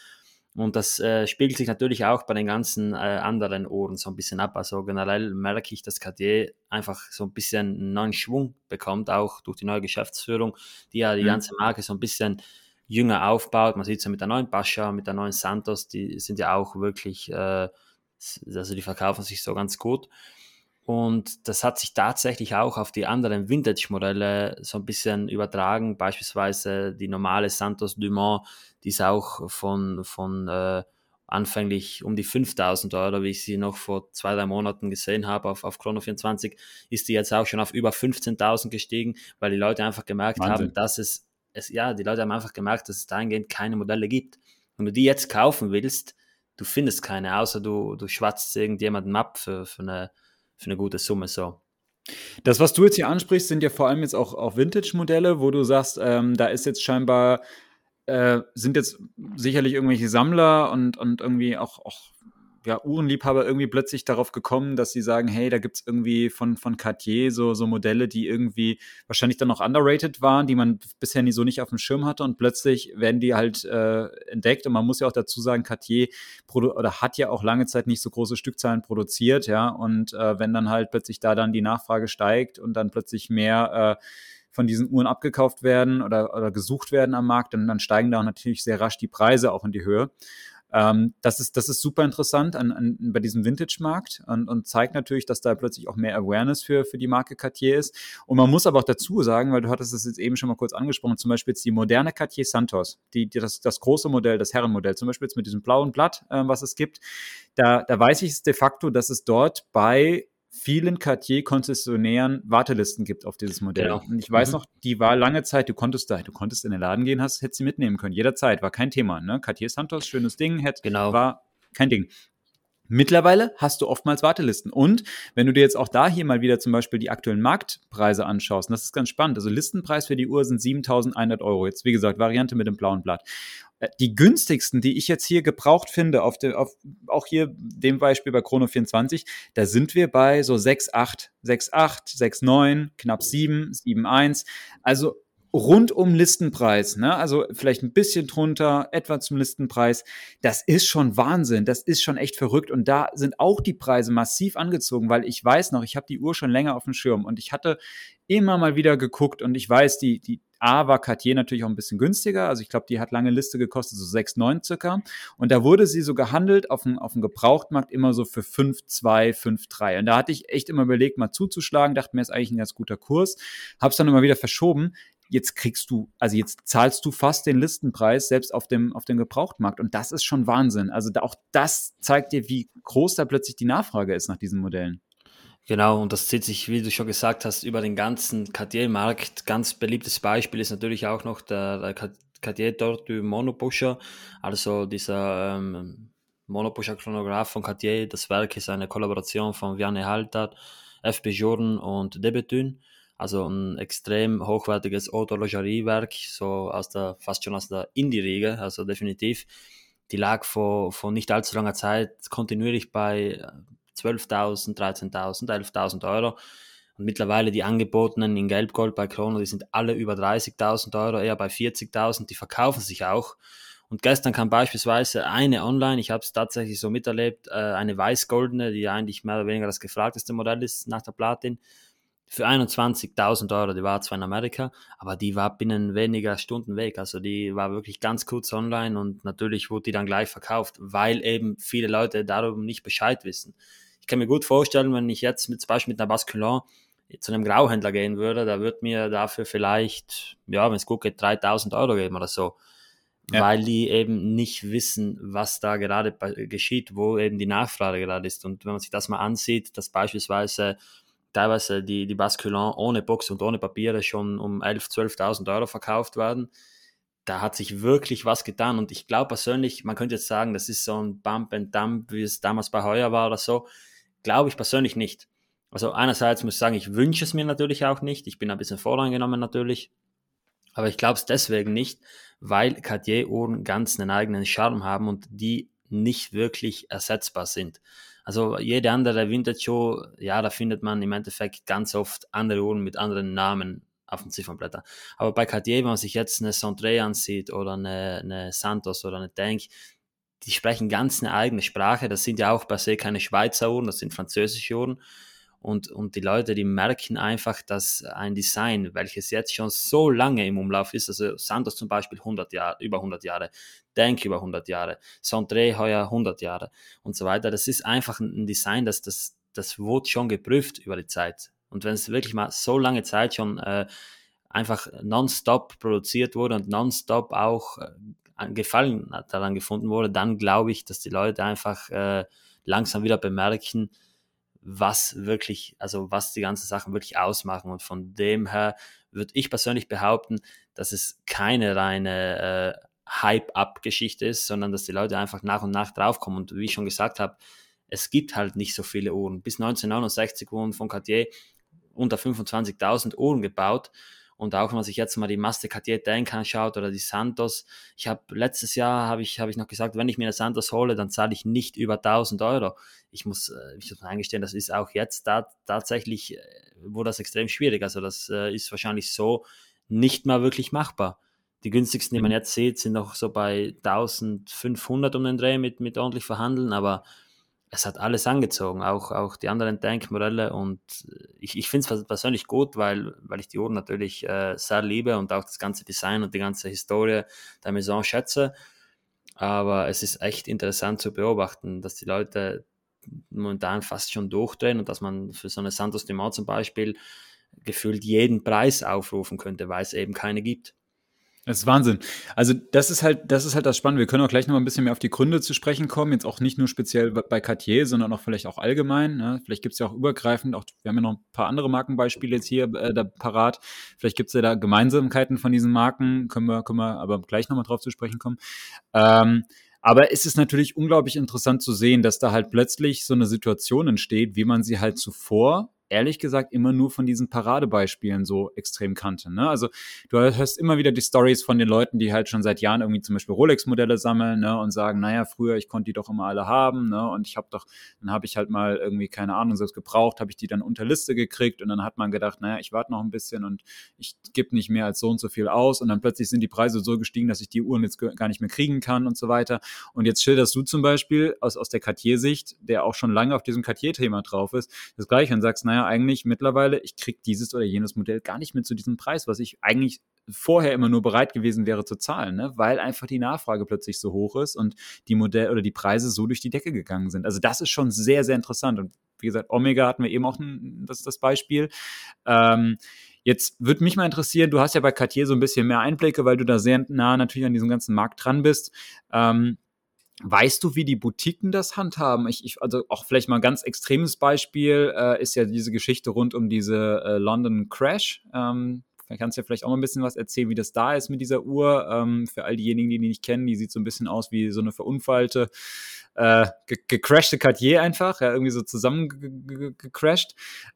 Und das äh, spiegelt sich natürlich auch bei den ganzen äh, anderen Ohren so ein bisschen ab. Also generell merke ich, dass Cartier einfach so ein bisschen einen neuen Schwung bekommt, auch durch die neue Geschäftsführung, die ja die mhm. ganze Marke so ein bisschen jünger aufbaut. Man sieht es ja mit der neuen Pascha, mit der neuen Santos, die sind ja auch wirklich, äh, also die verkaufen sich so ganz gut. Und das hat sich tatsächlich auch auf die anderen Vintage-Modelle so ein bisschen übertragen. Beispielsweise die normale Santos Dumont, die ist auch von, von äh, anfänglich um die 5000 Euro, wie ich sie noch vor zwei, drei Monaten gesehen habe auf, auf Chrono 24, ist die jetzt auch schon auf über 15.000 gestiegen, weil die Leute einfach gemerkt Wahnsinn. haben, dass es, es, ja, die Leute haben einfach gemerkt, dass es dahingehend keine Modelle gibt. Wenn du die jetzt kaufen willst, du findest keine, außer du, du schwatzt irgendjemanden ab für, für, eine, für eine gute Summe so. Das, was du jetzt hier ansprichst, sind ja vor allem jetzt auch, auch Vintage-Modelle, wo du sagst, ähm, da ist jetzt scheinbar äh, sind jetzt sicherlich irgendwelche Sammler und, und irgendwie auch, auch ja, Uhrenliebhaber irgendwie plötzlich darauf gekommen, dass sie sagen, hey, da gibt es irgendwie von, von Cartier so, so Modelle, die irgendwie wahrscheinlich dann noch underrated waren, die man bisher nie so nicht auf dem Schirm hatte. Und plötzlich werden die halt äh, entdeckt. Und man muss ja auch dazu sagen, Cartier oder hat ja auch lange Zeit nicht so große Stückzahlen produziert, ja, und äh, wenn dann halt plötzlich da dann die Nachfrage steigt und dann plötzlich mehr äh, von diesen Uhren abgekauft werden oder, oder gesucht werden am Markt, dann, dann steigen da natürlich sehr rasch die Preise auch in die Höhe. Ähm, das, ist, das ist super interessant an, an, bei diesem Vintage-Markt und, und, zeigt natürlich, dass da plötzlich auch mehr Awareness für, für die Marke Cartier ist. Und man muss aber auch dazu sagen, weil du hattest es jetzt eben schon mal kurz angesprochen, zum Beispiel jetzt die moderne Cartier Santos, die, die das, das große Modell, das Herrenmodell, zum Beispiel jetzt mit diesem blauen Blatt, äh, was es gibt, da, da weiß ich es de facto, dass es dort bei vielen Cartier-Konzessionären Wartelisten gibt auf dieses Modell. Genau. Und ich weiß mhm. noch, die war lange Zeit, du konntest da, du konntest in den Laden gehen, hast, hättest sie mitnehmen können, jederzeit, war kein Thema. Ne? Cartier Santos, schönes Ding, hätte, genau. war kein Ding. Mittlerweile hast du oftmals Wartelisten. Und wenn du dir jetzt auch da hier mal wieder zum Beispiel die aktuellen Marktpreise anschaust, und das ist ganz spannend, also Listenpreis für die Uhr sind 7100 Euro. Jetzt, wie gesagt, Variante mit dem blauen Blatt. Äh, die günstigsten, die ich jetzt hier gebraucht finde, auf der, auf, auch hier dem Beispiel bei Chrono 24, da sind wir bei so 6,8, 6,8, 6,9, knapp 7, 7,1. Also rund um Listenpreis, ne? also vielleicht ein bisschen drunter, etwa zum Listenpreis, das ist schon Wahnsinn, das ist schon echt verrückt und da sind auch die Preise massiv angezogen, weil ich weiß noch, ich habe die Uhr schon länger auf dem Schirm und ich hatte immer mal wieder geguckt und ich weiß, die, die A war Cartier natürlich auch ein bisschen günstiger, also ich glaube, die hat lange Liste gekostet, so 6,9 circa und da wurde sie so gehandelt auf dem, auf dem Gebrauchtmarkt immer so für 5,2, 5,3 und da hatte ich echt immer überlegt, mal zuzuschlagen, dachte mir, ist eigentlich ein ganz guter Kurs, habe es dann immer wieder verschoben, jetzt kriegst du, also jetzt zahlst du fast den Listenpreis selbst auf dem, auf dem Gebrauchtmarkt. Und das ist schon Wahnsinn. Also auch das zeigt dir, wie groß da plötzlich die Nachfrage ist nach diesen Modellen. Genau, und das zieht sich, wie du schon gesagt hast, über den ganzen Cartier-Markt. Ganz beliebtes Beispiel ist natürlich auch noch der, der Cartier dort du Monopusher, also dieser ähm, Monopusher-Chronograph von Cartier. Das Werk ist eine Kollaboration von Vianne Halter, FB Journe und Debetune. Also ein extrem hochwertiges Horlogeriewerk, so aus der, fast schon aus der Indie-Riege, also definitiv. Die lag vor, vor nicht allzu langer Zeit kontinuierlich bei 12.000, 13.000, 11.000 Euro. Und mittlerweile die angebotenen in Gelbgold bei Chrono, die sind alle über 30.000 Euro, eher bei 40.000, die verkaufen sich auch. Und gestern kam beispielsweise eine online, ich habe es tatsächlich so miterlebt, äh, eine weiß-goldene, die eigentlich mehr oder weniger das gefragteste Modell ist nach der Platin, für 21.000 Euro. Die war zwar in Amerika, aber die war binnen weniger Stunden weg. Also die war wirklich ganz kurz online und natürlich wurde die dann gleich verkauft, weil eben viele Leute darüber nicht Bescheid wissen. Ich kann mir gut vorstellen, wenn ich jetzt mit, zum Beispiel mit einer Basculin zu einem Grauhändler gehen würde, da wird mir dafür vielleicht, ja, wenn es gut geht, 3000 Euro geben oder so. Ja. Weil die eben nicht wissen, was da gerade geschieht, wo eben die Nachfrage gerade ist. Und wenn man sich das mal ansieht, dass beispielsweise teilweise die, die Basculin ohne Box und ohne Papiere schon um 11.000, 12.000 Euro verkauft werden. Da hat sich wirklich was getan und ich glaube persönlich, man könnte jetzt sagen, das ist so ein Bump and Dump, wie es damals bei Heuer war oder so. Glaube ich persönlich nicht. Also einerseits muss ich sagen, ich wünsche es mir natürlich auch nicht. Ich bin ein bisschen voreingenommen natürlich. Aber ich glaube es deswegen nicht, weil Cartier-Uhren ganz einen eigenen Charme haben und die nicht wirklich ersetzbar sind. Also jede andere Vintage-Show, ja, da findet man im Endeffekt ganz oft andere Uhren mit anderen Namen auf den Ziffernblättern. Aber bei Cartier, wenn man sich jetzt eine Centre ansieht oder eine, eine Santos oder eine Tank, die sprechen ganz eine eigene Sprache. Das sind ja auch per se keine Schweizer Uhren, das sind französische Uhren. Und, und die Leute, die merken einfach, dass ein Design, welches jetzt schon so lange im Umlauf ist, also Santos zum Beispiel 100 Jahre, über 100 Jahre, Denk über 100 Jahre, Centre heuer 100 Jahre und so weiter. Das ist einfach ein Design, das, das, das wurde schon geprüft über die Zeit. Und wenn es wirklich mal so lange Zeit schon äh, einfach nonstop produziert wurde und nonstop auch äh, Gefallen daran gefunden wurde, dann glaube ich, dass die Leute einfach äh, langsam wieder bemerken, was wirklich, also was die ganzen Sachen wirklich ausmachen. Und von dem her würde ich persönlich behaupten, dass es keine reine äh, Hype-Up-Geschichte ist, sondern dass die Leute einfach nach und nach draufkommen. Und wie ich schon gesagt habe, es gibt halt nicht so viele Uhren. Bis 1969 wurden von Cartier unter 25.000 Uhren gebaut. Und auch wenn man sich jetzt mal die Master Cartier Tank anschaut oder die Santos, ich habe letztes Jahr habe ich, hab ich noch gesagt, wenn ich mir eine Santos hole, dann zahle ich nicht über 1000 Euro. Ich muss, äh, ich muss eingestehen, das ist auch jetzt da, tatsächlich, äh, wo das extrem schwierig. Also das äh, ist wahrscheinlich so nicht mehr wirklich machbar. Die günstigsten, die man mhm. jetzt sieht, sind noch so bei 1500 um den Dreh mit, mit ordentlich verhandeln, aber es hat alles angezogen, auch, auch die anderen Denkmodelle. Und ich, ich finde es persönlich gut, weil, weil ich die Uhren natürlich äh, sehr liebe und auch das ganze Design und die ganze Historie der Maison schätze. Aber es ist echt interessant zu beobachten, dass die Leute momentan fast schon durchdrehen und dass man für so eine Santos Dumont zum Beispiel gefühlt jeden Preis aufrufen könnte, weil es eben keine gibt. Das ist Wahnsinn. Also das ist halt, das ist halt das Spannende. Wir können auch gleich noch mal ein bisschen mehr auf die Gründe zu sprechen kommen. Jetzt auch nicht nur speziell bei Cartier, sondern auch vielleicht auch allgemein. Ne? Vielleicht gibt es ja auch übergreifend, auch wir haben ja noch ein paar andere Markenbeispiele jetzt hier äh, da parat. Vielleicht gibt es ja da Gemeinsamkeiten von diesen Marken. Können wir, können wir aber gleich noch mal drauf zu sprechen kommen. Ähm, aber es ist natürlich unglaublich interessant zu sehen, dass da halt plötzlich so eine Situation entsteht, wie man sie halt zuvor ehrlich gesagt immer nur von diesen Paradebeispielen so extrem kannte. Ne? Also du hörst immer wieder die Stories von den Leuten, die halt schon seit Jahren irgendwie zum Beispiel Rolex-Modelle sammeln ne? und sagen, naja, früher, ich konnte die doch immer alle haben ne? und ich habe doch, dann habe ich halt mal irgendwie, keine Ahnung, selbst gebraucht, habe ich die dann unter Liste gekriegt und dann hat man gedacht, naja, ich warte noch ein bisschen und ich gebe nicht mehr als so und so viel aus und dann plötzlich sind die Preise so gestiegen, dass ich die Uhren jetzt gar nicht mehr kriegen kann und so weiter. Und jetzt schilderst du zum Beispiel aus, aus der Cartier-Sicht, der auch schon lange auf diesem Cartier-Thema drauf ist, das gleiche und sagst, naja, naja, eigentlich mittlerweile, ich kriege dieses oder jenes Modell gar nicht mehr zu diesem Preis, was ich eigentlich vorher immer nur bereit gewesen wäre zu zahlen, ne? weil einfach die Nachfrage plötzlich so hoch ist und die Modell oder die Preise so durch die Decke gegangen sind. Also das ist schon sehr, sehr interessant. Und wie gesagt, Omega hatten wir eben auch ein, das, das Beispiel. Ähm, Jetzt würde mich mal interessieren, du hast ja bei Cartier so ein bisschen mehr Einblicke, weil du da sehr nah natürlich an diesem ganzen Markt dran bist. Ähm, Weißt du, wie die Boutiquen das handhaben? Ich, ich, also auch vielleicht mal ein ganz extremes Beispiel äh, ist ja diese Geschichte rund um diese äh, London Crash. Ähm, kannst du ja vielleicht auch mal ein bisschen was erzählen, wie das da ist mit dieser Uhr. Ähm, für all diejenigen, die die nicht kennen, die sieht so ein bisschen aus wie so eine verunfallte äh, gecrashte Cartier einfach, ja, irgendwie so zusammengecrashed.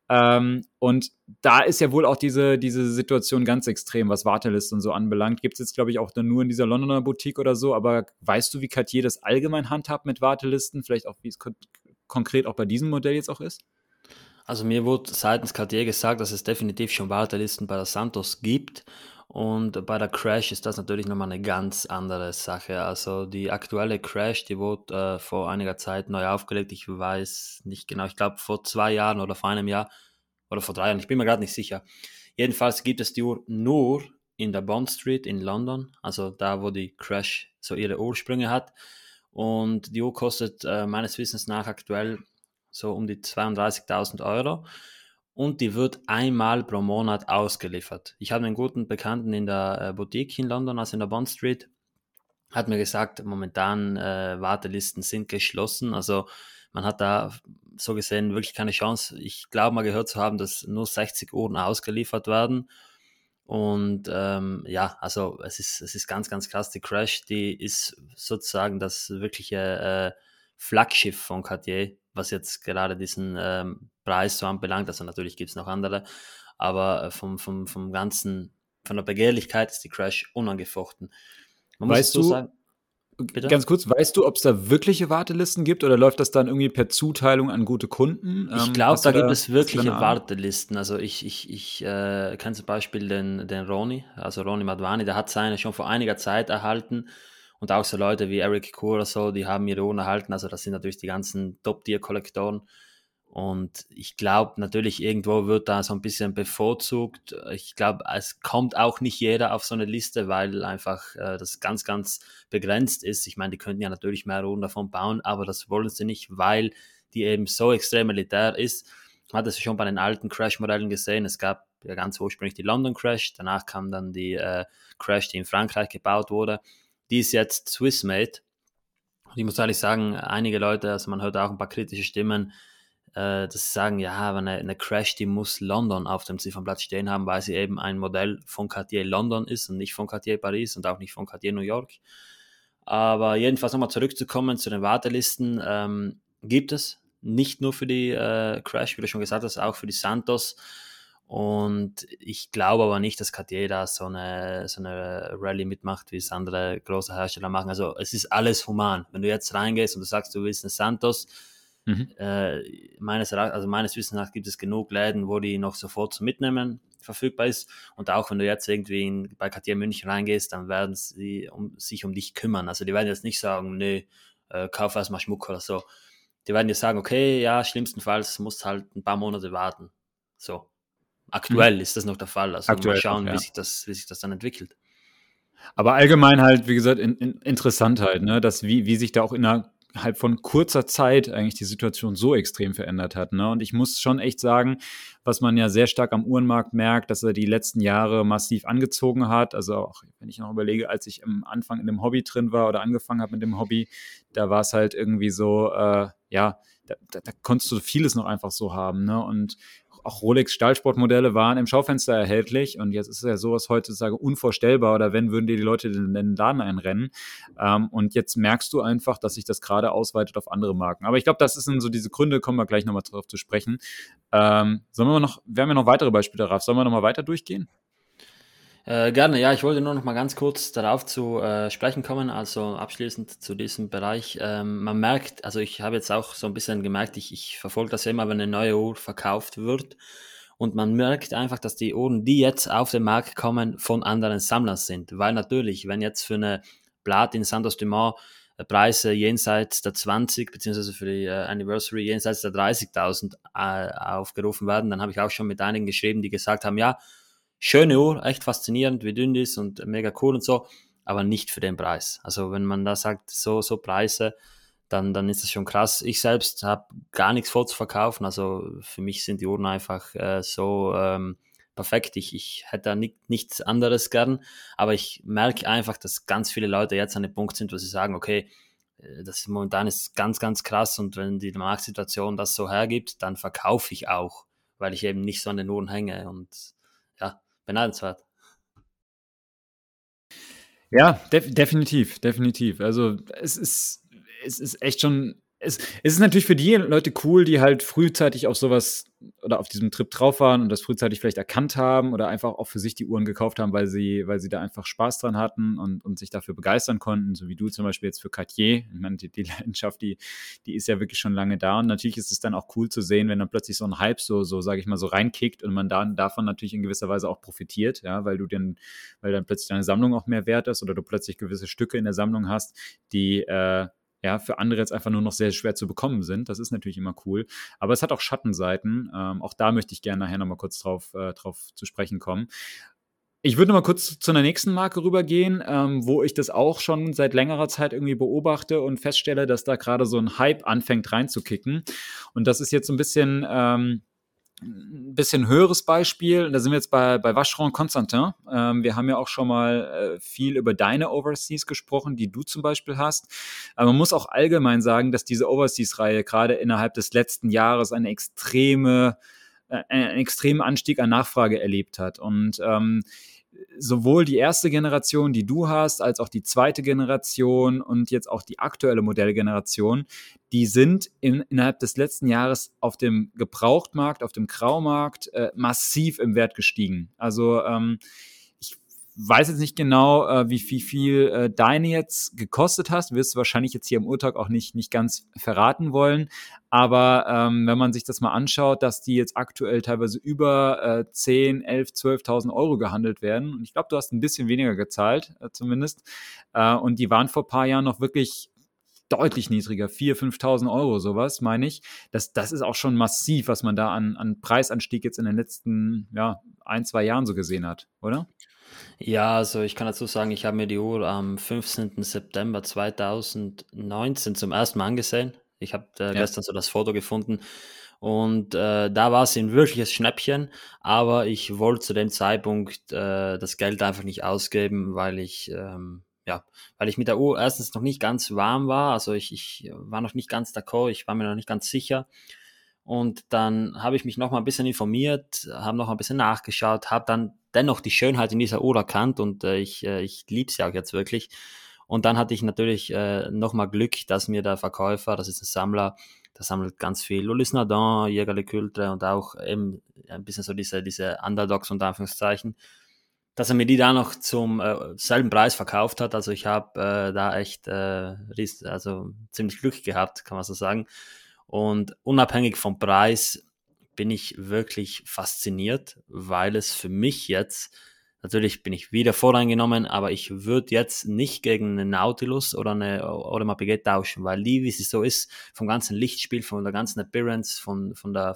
Ähm, und da ist ja wohl auch diese, diese Situation ganz extrem, was Wartelisten und so anbelangt. Gibt es jetzt, glaube ich, auch nur in dieser Londoner Boutique oder so, aber weißt du, wie Cartier das allgemein handhabt mit Wartelisten? Vielleicht auch, wie es kon konkret auch bei diesem Modell jetzt auch ist? Also mir wurde seitens Cartier gesagt, dass es definitiv schon Wartelisten bei der Santos gibt und bei der Crash ist das natürlich nochmal eine ganz andere Sache. Also die aktuelle Crash, die wurde äh, vor einiger Zeit neu aufgelegt. Ich weiß nicht genau, ich glaube vor zwei Jahren oder vor einem Jahr oder vor drei Jahren, ich bin mir gerade nicht sicher. Jedenfalls gibt es die Uhr nur in der Bond Street in London, also da, wo die Crash so ihre Ursprünge hat. Und die Uhr kostet äh, meines Wissens nach aktuell so um die 32.000 Euro und die wird einmal pro Monat ausgeliefert. Ich habe einen guten Bekannten in der äh, Boutique in London, also in der Bond Street, hat mir gesagt, momentan äh, Wartelisten sind geschlossen. Also man hat da so gesehen wirklich keine Chance. Ich glaube mal gehört zu haben, dass nur 60 Uhren ausgeliefert werden. Und ähm, ja, also es ist, es ist ganz, ganz krass. Die Crash, die ist sozusagen das wirkliche äh, Flaggschiff von Cartier was jetzt gerade diesen ähm, Preis so anbelangt. Also natürlich gibt es noch andere, aber äh, vom, vom, vom ganzen, von der Begehrlichkeit ist die Crash unangefochten. Man weißt du, sagen, Bitte? Ganz kurz, weißt du, ob es da wirkliche Wartelisten gibt oder läuft das dann irgendwie per Zuteilung an gute Kunden? Ich ähm, glaube, da, da gibt es wirkliche Wartelisten. Also ich, ich, ich äh, kenne zum Beispiel den, den Roni, also Roni Madwani, der hat seine schon vor einiger Zeit erhalten. Und auch so Leute wie Eric Kur oder so, die haben ihre Uhren erhalten. Also das sind natürlich die ganzen Top-Tier-Kollektoren. Und ich glaube, natürlich irgendwo wird da so ein bisschen bevorzugt. Ich glaube, es kommt auch nicht jeder auf so eine Liste, weil einfach äh, das ganz, ganz begrenzt ist. Ich meine, die könnten ja natürlich mehr Uhren davon bauen, aber das wollen sie nicht, weil die eben so extrem elitär ist. Man hat es schon bei den alten Crash-Modellen gesehen. Es gab ja ganz ursprünglich die London Crash, danach kam dann die äh, Crash, die in Frankreich gebaut wurde die ist jetzt Swissmade. Und ich muss ehrlich sagen, einige Leute, also man hört auch ein paar kritische Stimmen, äh, dass sie sagen, ja, aber eine, eine, Crash, die muss London auf dem Ziffernblatt stehen haben, weil sie eben ein Modell von Cartier London ist und nicht von Cartier Paris und auch nicht von Cartier New York. Aber jedenfalls nochmal zurückzukommen zu den Wartelisten, ähm, gibt es nicht nur für die äh, Crash, wie du schon gesagt hast, auch für die Santos. Und ich glaube aber nicht, dass Cartier da so eine, so eine Rallye mitmacht, wie es andere große Hersteller machen. Also es ist alles human. Wenn du jetzt reingehst und du sagst, du willst eine Santos, mhm. äh, meines, also meines Wissens nach gibt es genug Läden, wo die noch sofort zum Mitnehmen verfügbar ist. Und auch wenn du jetzt irgendwie in, bei Cartier München reingehst, dann werden sie um, sich um dich kümmern. Also die werden jetzt nicht sagen, nee, äh, kauf erstmal Schmuck oder so die werden dir sagen, okay, ja, schlimmstenfalls musst halt ein paar Monate warten. So. Aktuell mhm. ist das noch der Fall. Also Aktuell mal schauen, auch, ja. wie, sich das, wie sich das dann entwickelt. Aber allgemein halt, wie gesagt, in, in interessant halt, ne, dass wie, wie sich da auch innerhalb von kurzer Zeit eigentlich die Situation so extrem verändert hat. Ne? Und ich muss schon echt sagen, was man ja sehr stark am Uhrenmarkt merkt, dass er die letzten Jahre massiv angezogen hat. Also auch, wenn ich noch überlege, als ich am Anfang in dem Hobby drin war oder angefangen habe mit dem Hobby, da war es halt irgendwie so, äh, ja, da, da, da, konntest du vieles noch einfach so haben. Ne? Und auch Rolex Stahlsportmodelle waren im Schaufenster erhältlich und jetzt ist ja sowas heutzutage unvorstellbar oder wenn, würden dir die Leute in den Laden einrennen. Ähm, und jetzt merkst du einfach, dass sich das gerade ausweitet auf andere Marken. Aber ich glaube, das sind so diese Gründe, kommen wir gleich nochmal drauf zu sprechen. Ähm, sollen wir noch, wir haben ja noch weitere Beispiele, Ralf, sollen wir nochmal weiter durchgehen? Äh, gerne, ja, ich wollte nur noch mal ganz kurz darauf zu äh, sprechen kommen, also abschließend zu diesem Bereich. Ähm, man merkt, also ich habe jetzt auch so ein bisschen gemerkt, ich, ich verfolge das immer, wenn eine neue Uhr verkauft wird. Und man merkt einfach, dass die Uhren, die jetzt auf den Markt kommen, von anderen Sammlern sind. Weil natürlich, wenn jetzt für eine Platin Santos Dumont äh, Preise jenseits der 20 beziehungsweise für die äh, Anniversary jenseits der 30.000 äh, aufgerufen werden, dann habe ich auch schon mit einigen geschrieben, die gesagt haben, ja, schöne Uhr, echt faszinierend, wie dünn die ist und mega cool und so, aber nicht für den Preis. Also wenn man da sagt, so, so Preise, dann, dann ist das schon krass. Ich selbst habe gar nichts vorzuverkaufen. Also für mich sind die Uhren einfach äh, so ähm, perfekt. Ich, ich hätte da nicht, nichts anderes gern. Aber ich merke einfach, dass ganz viele Leute jetzt an dem Punkt sind, wo sie sagen, okay, äh, das momentan ist ganz, ganz krass und wenn die Marktsituation das so hergibt, dann verkaufe ich auch, weil ich eben nicht so an den Uhren hänge. Und beneidenswert. Ja, def definitiv, definitiv. Also es ist, es ist echt schon es, es ist natürlich für die Leute cool, die halt frühzeitig auf sowas oder auf diesem Trip drauf waren und das frühzeitig vielleicht erkannt haben oder einfach auch für sich die Uhren gekauft haben, weil sie, weil sie da einfach Spaß dran hatten und, und sich dafür begeistern konnten, so wie du zum Beispiel jetzt für Cartier. Ich meine, die, die (laughs) Leidenschaft, die, die ist ja wirklich schon lange da und natürlich ist es dann auch cool zu sehen, wenn dann plötzlich so ein Hype so, so sage ich mal, so reinkickt und man dann davon natürlich in gewisser Weise auch profitiert, ja, weil du dann, weil dann plötzlich deine Sammlung auch mehr wert ist oder du plötzlich gewisse Stücke in der Sammlung hast, die, äh, ja, für andere jetzt einfach nur noch sehr schwer zu bekommen sind. Das ist natürlich immer cool. Aber es hat auch Schattenseiten. Ähm, auch da möchte ich gerne nachher nochmal kurz drauf, äh, drauf zu sprechen kommen. Ich würde mal kurz zu einer nächsten Marke rübergehen, ähm, wo ich das auch schon seit längerer Zeit irgendwie beobachte und feststelle, dass da gerade so ein Hype anfängt reinzukicken. Und das ist jetzt so ein bisschen ähm, ein bisschen höheres Beispiel, da sind wir jetzt bei, bei Vacheron Constantin. Ähm, wir haben ja auch schon mal äh, viel über deine Overseas gesprochen, die du zum Beispiel hast. Aber man muss auch allgemein sagen, dass diese Overseas-Reihe gerade innerhalb des letzten Jahres eine extreme, äh, einen extremen Anstieg an Nachfrage erlebt hat. Und ähm, sowohl die erste Generation, die du hast, als auch die zweite Generation und jetzt auch die aktuelle Modellgeneration, die sind in, innerhalb des letzten Jahres auf dem Gebrauchtmarkt, auf dem Graumarkt äh, massiv im Wert gestiegen. Also ähm, weiß jetzt nicht genau, äh, wie, wie viel äh, deine jetzt gekostet hast. Wirst du wahrscheinlich jetzt hier im Urtag auch nicht, nicht ganz verraten wollen. Aber ähm, wenn man sich das mal anschaut, dass die jetzt aktuell teilweise über äh, 10, 11, 12.000 Euro gehandelt werden. Und ich glaube, du hast ein bisschen weniger gezahlt, äh, zumindest. Äh, und die waren vor paar Jahren noch wirklich deutlich niedriger, 4.000, 5.000 Euro, sowas, meine ich. Das, das ist auch schon massiv, was man da an, an Preisanstieg jetzt in den letzten ja, ein, zwei Jahren so gesehen hat, oder? Ja, also ich kann dazu sagen, ich habe mir die Uhr am 15. September 2019 zum ersten Mal angesehen. Ich habe äh, ja. gestern so das Foto gefunden und äh, da war es ein wirkliches Schnäppchen, aber ich wollte zu dem Zeitpunkt äh, das Geld einfach nicht ausgeben, weil ich ähm, ja, weil ich mit der Uhr erstens noch nicht ganz warm war, also ich, ich war noch nicht ganz d'accord, ich war mir noch nicht ganz sicher. Und dann habe ich mich noch mal ein bisschen informiert, habe noch ein bisschen nachgeschaut, habe dann dennoch die Schönheit in dieser Uhr erkannt und äh, ich, äh, ich liebe sie auch jetzt wirklich. Und dann hatte ich natürlich äh, nochmal Glück, dass mir der Verkäufer, das ist ein Sammler, der sammelt ganz viel Lolis Nadon, Jägerle Külte und auch eben ein bisschen so diese, diese Underdogs unter Anführungszeichen, dass er mir die da noch zum äh, selben Preis verkauft hat. Also ich habe äh, da echt äh, also ziemlich Glück gehabt, kann man so sagen. Und unabhängig vom Preis bin ich wirklich fasziniert, weil es für mich jetzt Natürlich bin ich wieder voreingenommen, aber ich würde jetzt nicht gegen einen Nautilus oder eine Audemars Piguet tauschen, weil die, wie sie so ist, vom ganzen Lichtspiel, von der ganzen Appearance, von, von der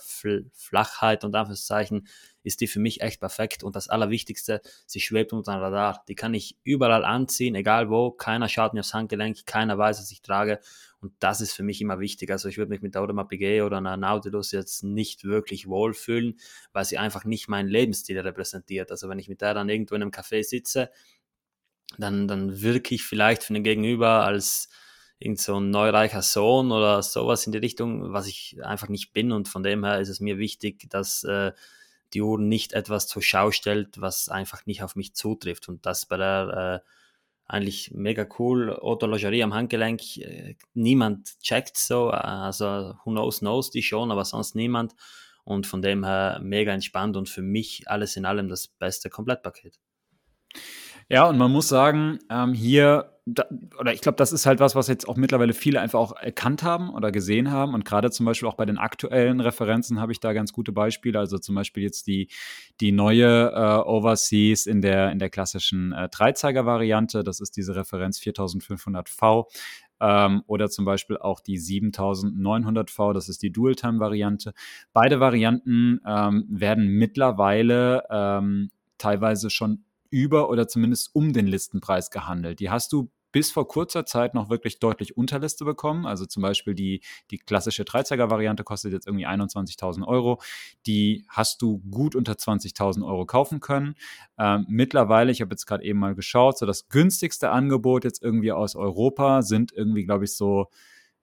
Flachheit und Anführungszeichen, ist die für mich echt perfekt. Und das Allerwichtigste, sie schwebt unter dem Radar. Die kann ich überall anziehen, egal wo. Keiner schaut mir aufs Handgelenk, keiner weiß, was ich trage. Und das ist für mich immer wichtig. Also ich würde mich mit der Audemars Piguet oder einer Nautilus jetzt nicht wirklich wohlfühlen, weil sie einfach nicht meinen Lebensstil repräsentiert. Also wenn ich mit der dann irgendwo in einem Café sitze, dann, dann wirke ich vielleicht für den Gegenüber als irgend so ein neureicher Sohn oder sowas in die Richtung, was ich einfach nicht bin. Und von dem her ist es mir wichtig, dass äh, die nicht etwas zur Schau stellt, was einfach nicht auf mich zutrifft. Und das bei der äh, eigentlich mega cool. Autologerie am Handgelenk, äh, niemand checkt so, also who knows, knows die schon, aber sonst niemand. Und von dem her mega entspannt und für mich alles in allem das beste Komplettpaket. Ja, und man muss sagen, ähm, hier, da, oder ich glaube, das ist halt was, was jetzt auch mittlerweile viele einfach auch erkannt haben oder gesehen haben. Und gerade zum Beispiel auch bei den aktuellen Referenzen habe ich da ganz gute Beispiele. Also zum Beispiel jetzt die, die neue äh, Overseas in der, in der klassischen äh, Dreizeiger-Variante. Das ist diese Referenz 4500V. Ähm, oder zum Beispiel auch die 7900V, das ist die Dual-Time-Variante. Beide Varianten ähm, werden mittlerweile ähm, teilweise schon über oder zumindest um den Listenpreis gehandelt. Die hast du bis vor kurzer Zeit noch wirklich deutlich unter Liste bekommen. Also zum Beispiel die, die klassische Dreizeiger-Variante kostet jetzt irgendwie 21.000 Euro. Die hast du gut unter 20.000 Euro kaufen können. Ähm, mittlerweile, ich habe jetzt gerade eben mal geschaut, so das günstigste Angebot jetzt irgendwie aus Europa sind irgendwie, glaube ich, so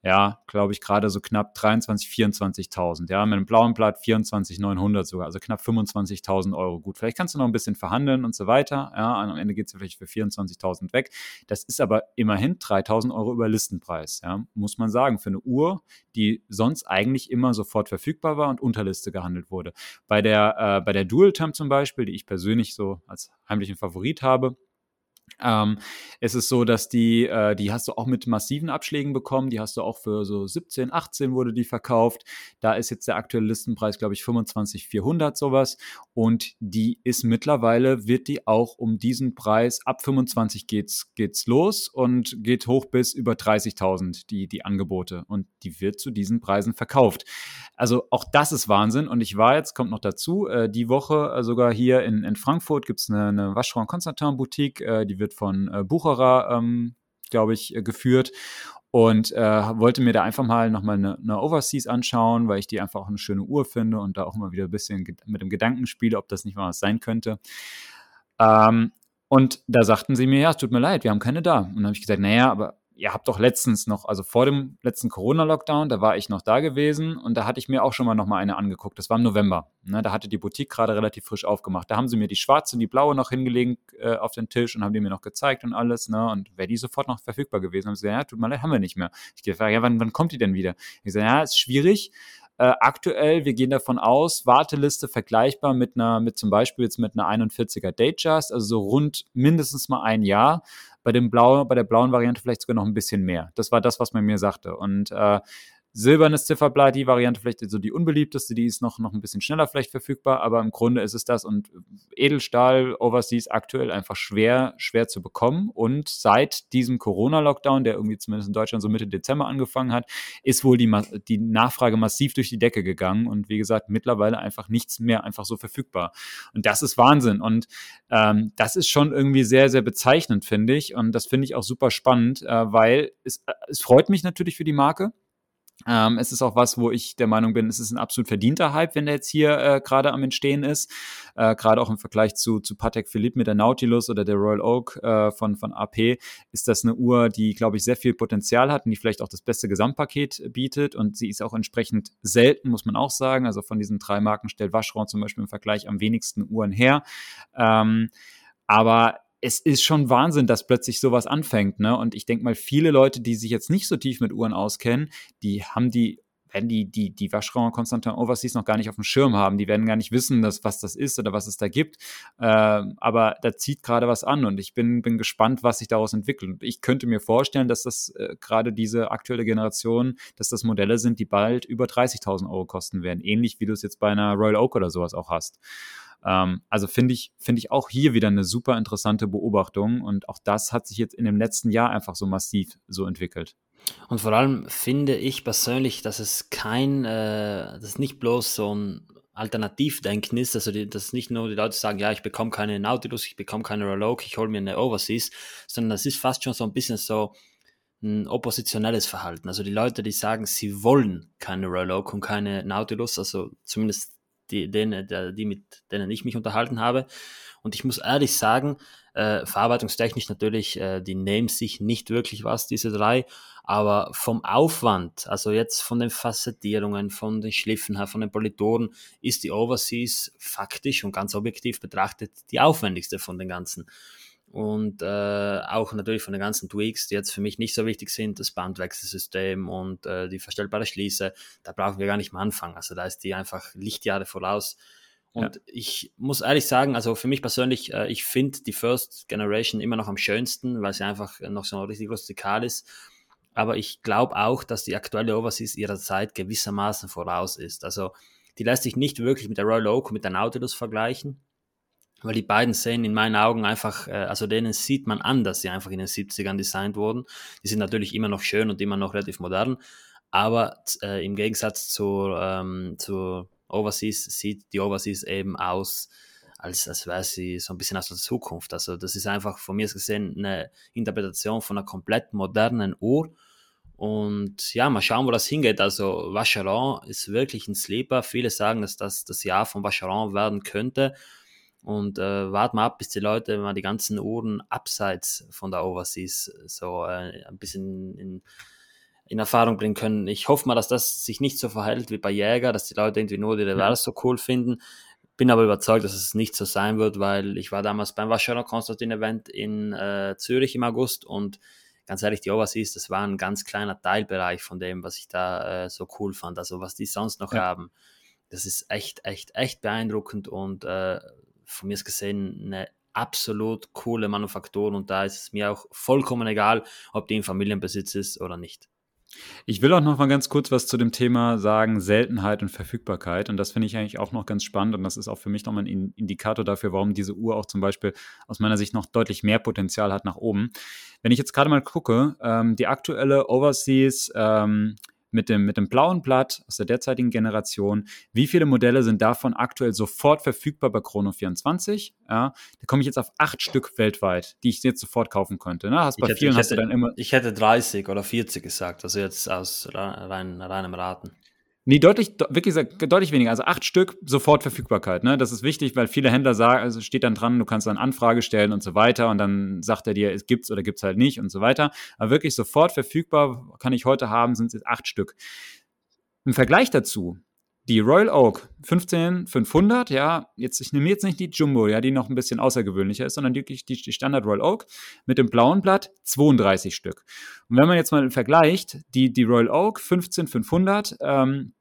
ja, glaube ich, gerade so knapp 23, 24.000. Ja, mit einem blauen Blatt 24.900 sogar, also knapp 25.000 Euro. Gut, vielleicht kannst du noch ein bisschen verhandeln und so weiter. Ja, am Ende geht es vielleicht für 24.000 weg. Das ist aber immerhin 3.000 Euro über Listenpreis. Ja, muss man sagen, für eine Uhr, die sonst eigentlich immer sofort verfügbar war und unter Liste gehandelt wurde. Bei der, äh, bei der Dual Term zum Beispiel, die ich persönlich so als heimlichen Favorit habe, ähm, es ist so, dass die, äh, die hast du auch mit massiven Abschlägen bekommen. Die hast du auch für so 17, 18 wurde die verkauft. Da ist jetzt der aktuelle Listenpreis, glaube ich, 25,400 sowas. Und die ist mittlerweile, wird die auch um diesen Preis, ab 25 geht's, geht's los und geht hoch bis über 30.000, die, die Angebote. Und die wird zu diesen Preisen verkauft. Also auch das ist Wahnsinn. Und ich war jetzt, kommt noch dazu, äh, die Woche äh, sogar hier in, in Frankfurt gibt es eine, eine Waschraum Konstantin Boutique, äh, die wird von äh, Bucherer, ähm, glaube ich, äh, geführt und äh, wollte mir da einfach mal nochmal eine, eine Overseas anschauen, weil ich die einfach auch eine schöne Uhr finde und da auch immer wieder ein bisschen mit dem Gedanken spiele, ob das nicht mal was sein könnte. Ähm, und da sagten sie mir, ja, es tut mir leid, wir haben keine da. Und dann habe ich gesagt, naja, aber ihr habt doch letztens noch, also vor dem letzten Corona-Lockdown, da war ich noch da gewesen und da hatte ich mir auch schon mal noch mal eine angeguckt. Das war im November. Ne? Da hatte die Boutique gerade relativ frisch aufgemacht. Da haben sie mir die schwarze und die blaue noch hingelegt äh, auf den Tisch und haben die mir noch gezeigt und alles. Ne? Und wäre die sofort noch verfügbar gewesen, haben sie gesagt, ja, tut mir leid, haben wir nicht mehr. Ich gefragt, ja, wann, wann kommt die denn wieder? Ich sage, ja, ist schwierig. Äh, aktuell, wir gehen davon aus, Warteliste vergleichbar mit einer, mit zum Beispiel jetzt mit einer 41er Datejust, also so rund mindestens mal ein Jahr bei dem blauen, bei der blauen Variante vielleicht sogar noch ein bisschen mehr. Das war das, was man mir sagte. Und äh, Silbernes Zifferblatt, die Variante vielleicht so die unbeliebteste, die ist noch, noch ein bisschen schneller vielleicht verfügbar, aber im Grunde ist es das und Edelstahl Overseas aktuell einfach schwer, schwer zu bekommen und seit diesem Corona-Lockdown, der irgendwie zumindest in Deutschland so Mitte Dezember angefangen hat, ist wohl die, die Nachfrage massiv durch die Decke gegangen und wie gesagt, mittlerweile einfach nichts mehr einfach so verfügbar. Und das ist Wahnsinn und ähm, das ist schon irgendwie sehr, sehr bezeichnend, finde ich und das finde ich auch super spannend, äh, weil es, äh, es freut mich natürlich für die Marke, ähm, es ist auch was, wo ich der Meinung bin, es ist ein absolut verdienter Hype, wenn der jetzt hier äh, gerade am Entstehen ist. Äh, gerade auch im Vergleich zu, zu Patek Philippe mit der Nautilus oder der Royal Oak äh, von, von AP ist das eine Uhr, die, glaube ich, sehr viel Potenzial hat und die vielleicht auch das beste Gesamtpaket bietet. Und sie ist auch entsprechend selten, muss man auch sagen. Also von diesen drei Marken stellt Vacheron zum Beispiel im Vergleich am wenigsten Uhren her. Ähm, aber es ist schon Wahnsinn, dass plötzlich sowas anfängt. Ne? Und ich denke mal, viele Leute, die sich jetzt nicht so tief mit Uhren auskennen, die haben die werden die, die, die Vacheron Constantin Overseas noch gar nicht auf dem Schirm haben. Die werden gar nicht wissen, dass, was das ist oder was es da gibt. Äh, aber da zieht gerade was an und ich bin, bin gespannt, was sich daraus entwickelt. Und ich könnte mir vorstellen, dass das äh, gerade diese aktuelle Generation, dass das Modelle sind, die bald über 30.000 Euro kosten werden. Ähnlich wie du es jetzt bei einer Royal Oak oder sowas auch hast. Ähm, also finde ich, finde ich auch hier wieder eine super interessante Beobachtung und auch das hat sich jetzt in dem letzten Jahr einfach so massiv so entwickelt. Und vor allem finde ich persönlich, dass es kein, äh, das ist nicht bloß so ein Alternativdenken ist, also die, dass nicht nur die Leute sagen, ja, ich bekomme keine Nautilus, ich bekomme keine Royal ich hole mir eine Overseas, sondern das ist fast schon so ein bisschen so ein oppositionelles Verhalten. Also die Leute, die sagen, sie wollen keine Royal und keine Nautilus, also zumindest die, denen, die mit denen ich mich unterhalten habe. Und ich muss ehrlich sagen, äh, verarbeitungstechnisch natürlich, äh, die nehmen sich nicht wirklich was, diese drei, aber vom Aufwand, also jetzt von den Facettierungen, von den Schliffen her, von den Politoren, ist die Overseas faktisch und ganz objektiv betrachtet die aufwendigste von den ganzen. Und äh, auch natürlich von den ganzen Tweaks, die jetzt für mich nicht so wichtig sind, das Bandwechselsystem und äh, die verstellbare Schließe, da brauchen wir gar nicht mehr anfangen. Also da ist die einfach Lichtjahre voraus. Und ja. ich muss ehrlich sagen, also für mich persönlich, äh, ich finde die First Generation immer noch am schönsten, weil sie einfach noch so richtig rustikal ist. Aber ich glaube auch, dass die aktuelle Overseas ihrer Zeit gewissermaßen voraus ist. Also die lässt sich nicht wirklich mit der Royal Oak, mit der Nautilus vergleichen, weil die beiden sehen in meinen Augen einfach, äh, also denen sieht man an, dass sie einfach in den 70ern designt wurden. Die sind natürlich immer noch schön und immer noch relativ modern, aber äh, im Gegensatz zur, ähm, zur Overseas sieht die Overseas eben aus, als, als wäre sie so ein bisschen aus der Zukunft. Also das ist einfach von mir gesehen eine Interpretation von einer komplett modernen Uhr. Und ja, mal schauen, wo das hingeht. Also Vacheron ist wirklich ein Sleeper. Viele sagen, dass das das Jahr von Vacheron werden könnte. Und äh, warten wir ab, bis die Leute mal die ganzen Uhren abseits von der Overseas so äh, ein bisschen in, in Erfahrung bringen können. Ich hoffe mal, dass das sich nicht so verhält wie bei Jäger, dass die Leute irgendwie nur die Reverse so cool finden. Bin aber überzeugt, dass es nicht so sein wird, weil ich war damals beim Wascherer Konstantin Event in äh, Zürich im August und ganz ehrlich, die Overseas, das war ein ganz kleiner Teilbereich von dem, was ich da äh, so cool fand. Also was die sonst noch ja. haben, das ist echt, echt, echt beeindruckend und äh, von mir gesehen eine absolut coole Manufaktur und da ist es mir auch vollkommen egal, ob die in Familienbesitz ist oder nicht. Ich will auch noch mal ganz kurz was zu dem Thema sagen, Seltenheit und Verfügbarkeit. Und das finde ich eigentlich auch noch ganz spannend. Und das ist auch für mich nochmal ein Indikator dafür, warum diese Uhr auch zum Beispiel aus meiner Sicht noch deutlich mehr Potenzial hat nach oben. Wenn ich jetzt gerade mal gucke, ähm, die aktuelle Overseas ähm, mit dem, mit dem blauen Blatt aus der derzeitigen Generation. Wie viele Modelle sind davon aktuell sofort verfügbar bei Chrono 24? Ja, da komme ich jetzt auf acht Stück weltweit, die ich jetzt sofort kaufen könnte. Ne? Hast bei hätte, vielen hast hätte, du dann immer. Ich hätte 30 oder 40 gesagt, also jetzt aus rein, reinem Raten. Nee, deutlich, wirklich deutlich weniger. Also acht Stück sofort Verfügbarkeit. Ne? Das ist wichtig, weil viele Händler sagen, also steht dann dran, du kannst dann Anfrage stellen und so weiter und dann sagt er dir, es gibt's oder gibt's halt nicht und so weiter. Aber wirklich sofort verfügbar kann ich heute haben, sind es jetzt acht Stück. Im Vergleich dazu, die Royal Oak 15500, ja, jetzt, ich nehme jetzt nicht die Jumbo, ja, die noch ein bisschen außergewöhnlicher ist, sondern wirklich die, die Standard Royal Oak mit dem blauen Blatt 32 Stück. Und wenn man jetzt mal vergleicht, die, die Royal Oak 15500 ähm,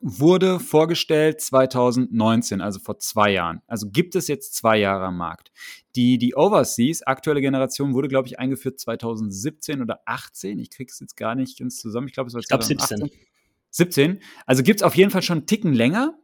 wurde vorgestellt 2019, also vor zwei Jahren. Also gibt es jetzt zwei Jahre am Markt. Die, die Overseas, aktuelle Generation, wurde, glaube ich, eingeführt 2017 oder 18. Ich kriege es jetzt gar nicht ganz zusammen. Ich glaube, es war 2018. Ich glaube 17. 17. Also gibt es auf jeden Fall schon einen Ticken länger.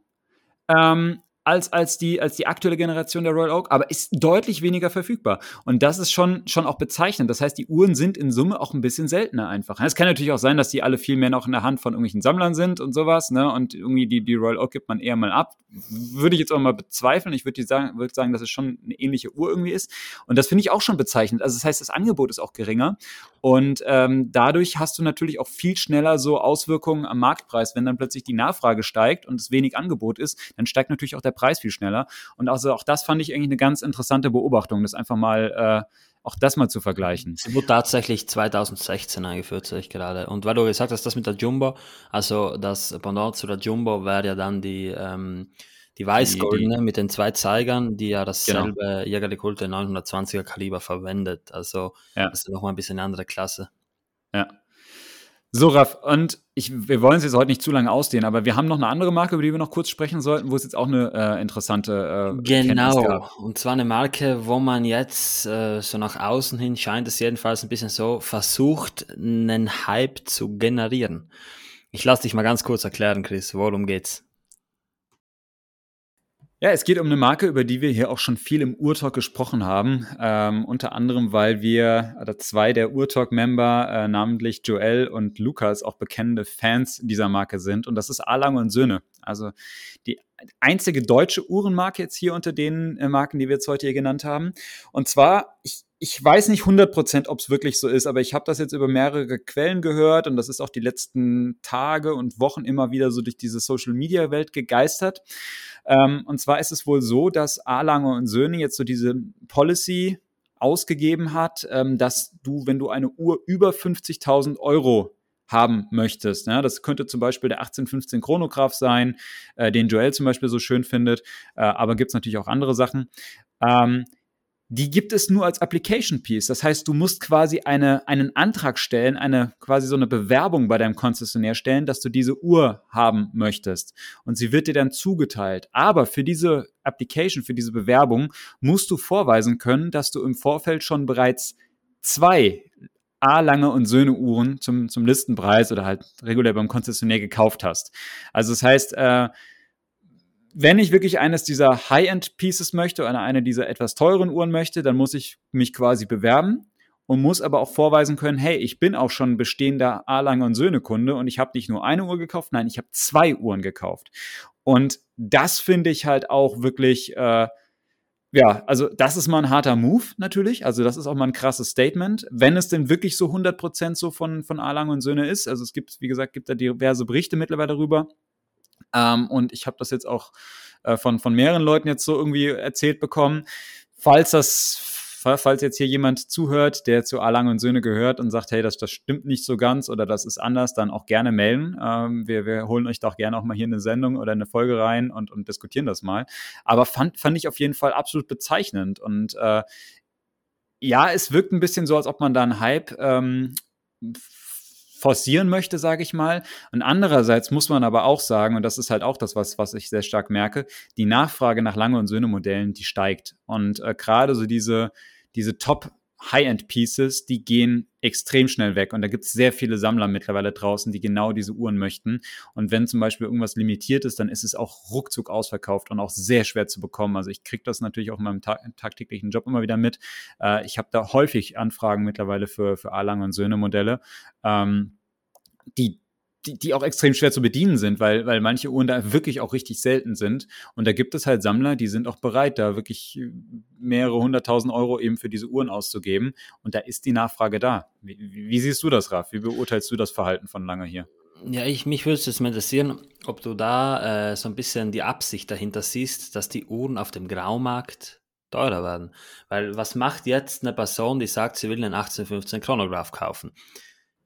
Ähm, als, als, die, als die aktuelle Generation der Royal Oak, aber ist deutlich weniger verfügbar. Und das ist schon, schon auch bezeichnend. Das heißt, die Uhren sind in Summe auch ein bisschen seltener einfach. Es kann natürlich auch sein, dass die alle viel mehr noch in der Hand von irgendwelchen Sammlern sind und sowas, ne? Und irgendwie die, die Royal Oak gibt man eher mal ab. Würde ich jetzt auch mal bezweifeln. Ich würde sagen, würd sagen, dass es schon eine ähnliche Uhr irgendwie ist. Und das finde ich auch schon bezeichnend. Also das heißt, das Angebot ist auch geringer. Und ähm, dadurch hast du natürlich auch viel schneller so Auswirkungen am Marktpreis. Wenn dann plötzlich die Nachfrage steigt und es wenig Angebot ist, dann steigt natürlich auch der Preis viel schneller. Und also auch das fand ich eigentlich eine ganz interessante Beobachtung, das einfach mal äh, auch das mal zu vergleichen. Sie wurde tatsächlich 2016 eingeführt, sehe ich gerade. Und weil du gesagt hast, das mit der Jumbo, also das Pendant zu der Jumbo wäre ja dann die, ähm, die Weißgoldene mit den zwei Zeigern, die ja dasselbe genau. Jägerliche Kulte 920er Kaliber verwendet. Also ja. das ist nochmal ein bisschen eine andere Klasse. Ja. So, Raff, und ich, wir wollen es jetzt heute nicht zu lange ausdehnen, aber wir haben noch eine andere Marke, über die wir noch kurz sprechen sollten, wo es jetzt auch eine äh, interessante äh, Genau, und zwar eine Marke, wo man jetzt äh, so nach außen hin scheint es jedenfalls ein bisschen so versucht, einen Hype zu generieren. Ich lasse dich mal ganz kurz erklären, Chris, worum geht's? Ja, es geht um eine Marke, über die wir hier auch schon viel im Urtalk gesprochen haben. Ähm, unter anderem, weil wir oder zwei der Urtalk-Member, äh, namentlich Joel und Lukas, auch bekennende Fans dieser Marke sind. Und das ist Alang und Söhne. Also die einzige deutsche Uhrenmarke jetzt hier unter den äh, Marken, die wir jetzt heute hier genannt haben. Und zwar, ich, ich weiß nicht 100%, ob es wirklich so ist, aber ich habe das jetzt über mehrere Quellen gehört und das ist auch die letzten Tage und Wochen immer wieder so durch diese Social-Media-Welt gegeistert. Ähm, und zwar ist es wohl so, dass A. Und Söhne jetzt so diese Policy ausgegeben hat, ähm, dass du, wenn du eine Uhr über 50.000 Euro haben möchtest. Ja, das könnte zum Beispiel der 1815 Chronograph sein, äh, den Joel zum Beispiel so schön findet, äh, aber gibt es natürlich auch andere Sachen. Ähm, die gibt es nur als Application Piece. Das heißt, du musst quasi eine, einen Antrag stellen, eine quasi so eine Bewerbung bei deinem Konzessionär stellen, dass du diese Uhr haben möchtest. Und sie wird dir dann zugeteilt. Aber für diese Application, für diese Bewerbung musst du vorweisen können, dass du im Vorfeld schon bereits zwei A. Lange und Söhne Uhren zum, zum Listenpreis oder halt regulär beim Konzessionär gekauft hast. Also das heißt, äh, wenn ich wirklich eines dieser High-End-Pieces möchte oder eine dieser etwas teuren Uhren möchte, dann muss ich mich quasi bewerben und muss aber auch vorweisen können, hey, ich bin auch schon bestehender A-Lange und Söhne-Kunde und ich habe nicht nur eine Uhr gekauft, nein, ich habe zwei Uhren gekauft. Und das finde ich halt auch wirklich, äh, ja, also das ist mal ein harter Move natürlich. Also das ist auch mal ein krasses Statement, wenn es denn wirklich so 100% so von, von A-Lange und Söhne ist. Also es gibt, wie gesagt, gibt da diverse Berichte mittlerweile darüber. Ähm, und ich habe das jetzt auch äh, von, von mehreren Leuten jetzt so irgendwie erzählt bekommen. Falls das falls jetzt hier jemand zuhört, der zu Alang und Söhne gehört und sagt, hey, das, das stimmt nicht so ganz oder das ist anders, dann auch gerne melden. Ähm, wir, wir holen euch doch gerne auch mal hier eine Sendung oder eine Folge rein und, und diskutieren das mal. Aber fand, fand ich auf jeden Fall absolut bezeichnend und äh, ja, es wirkt ein bisschen so, als ob man da einen Hype ähm, forcieren möchte, sage ich mal. Und andererseits muss man aber auch sagen, und das ist halt auch das, was, was ich sehr stark merke, die Nachfrage nach Lange- und Söhne-Modellen, die steigt. Und äh, gerade so diese, diese Top- High-End-Pieces, die gehen extrem schnell weg. Und da gibt es sehr viele Sammler mittlerweile draußen, die genau diese Uhren möchten. Und wenn zum Beispiel irgendwas limitiert ist, dann ist es auch ruckzuck ausverkauft und auch sehr schwer zu bekommen. Also ich kriege das natürlich auch in meinem ta tagtäglichen Job immer wieder mit. Äh, ich habe da häufig Anfragen mittlerweile für, für A-Lang und Söhne-Modelle. Ähm, die die, die auch extrem schwer zu bedienen sind, weil, weil manche Uhren da wirklich auch richtig selten sind. Und da gibt es halt Sammler, die sind auch bereit, da wirklich mehrere hunderttausend Euro eben für diese Uhren auszugeben. Und da ist die Nachfrage da. Wie, wie siehst du das, Raf? Wie beurteilst du das Verhalten von Lange hier? Ja, ich, mich würde es jetzt mal interessieren, ob du da äh, so ein bisschen die Absicht dahinter siehst, dass die Uhren auf dem Graumarkt teurer werden. Weil was macht jetzt eine Person, die sagt, sie will einen 1815 Chronograph kaufen?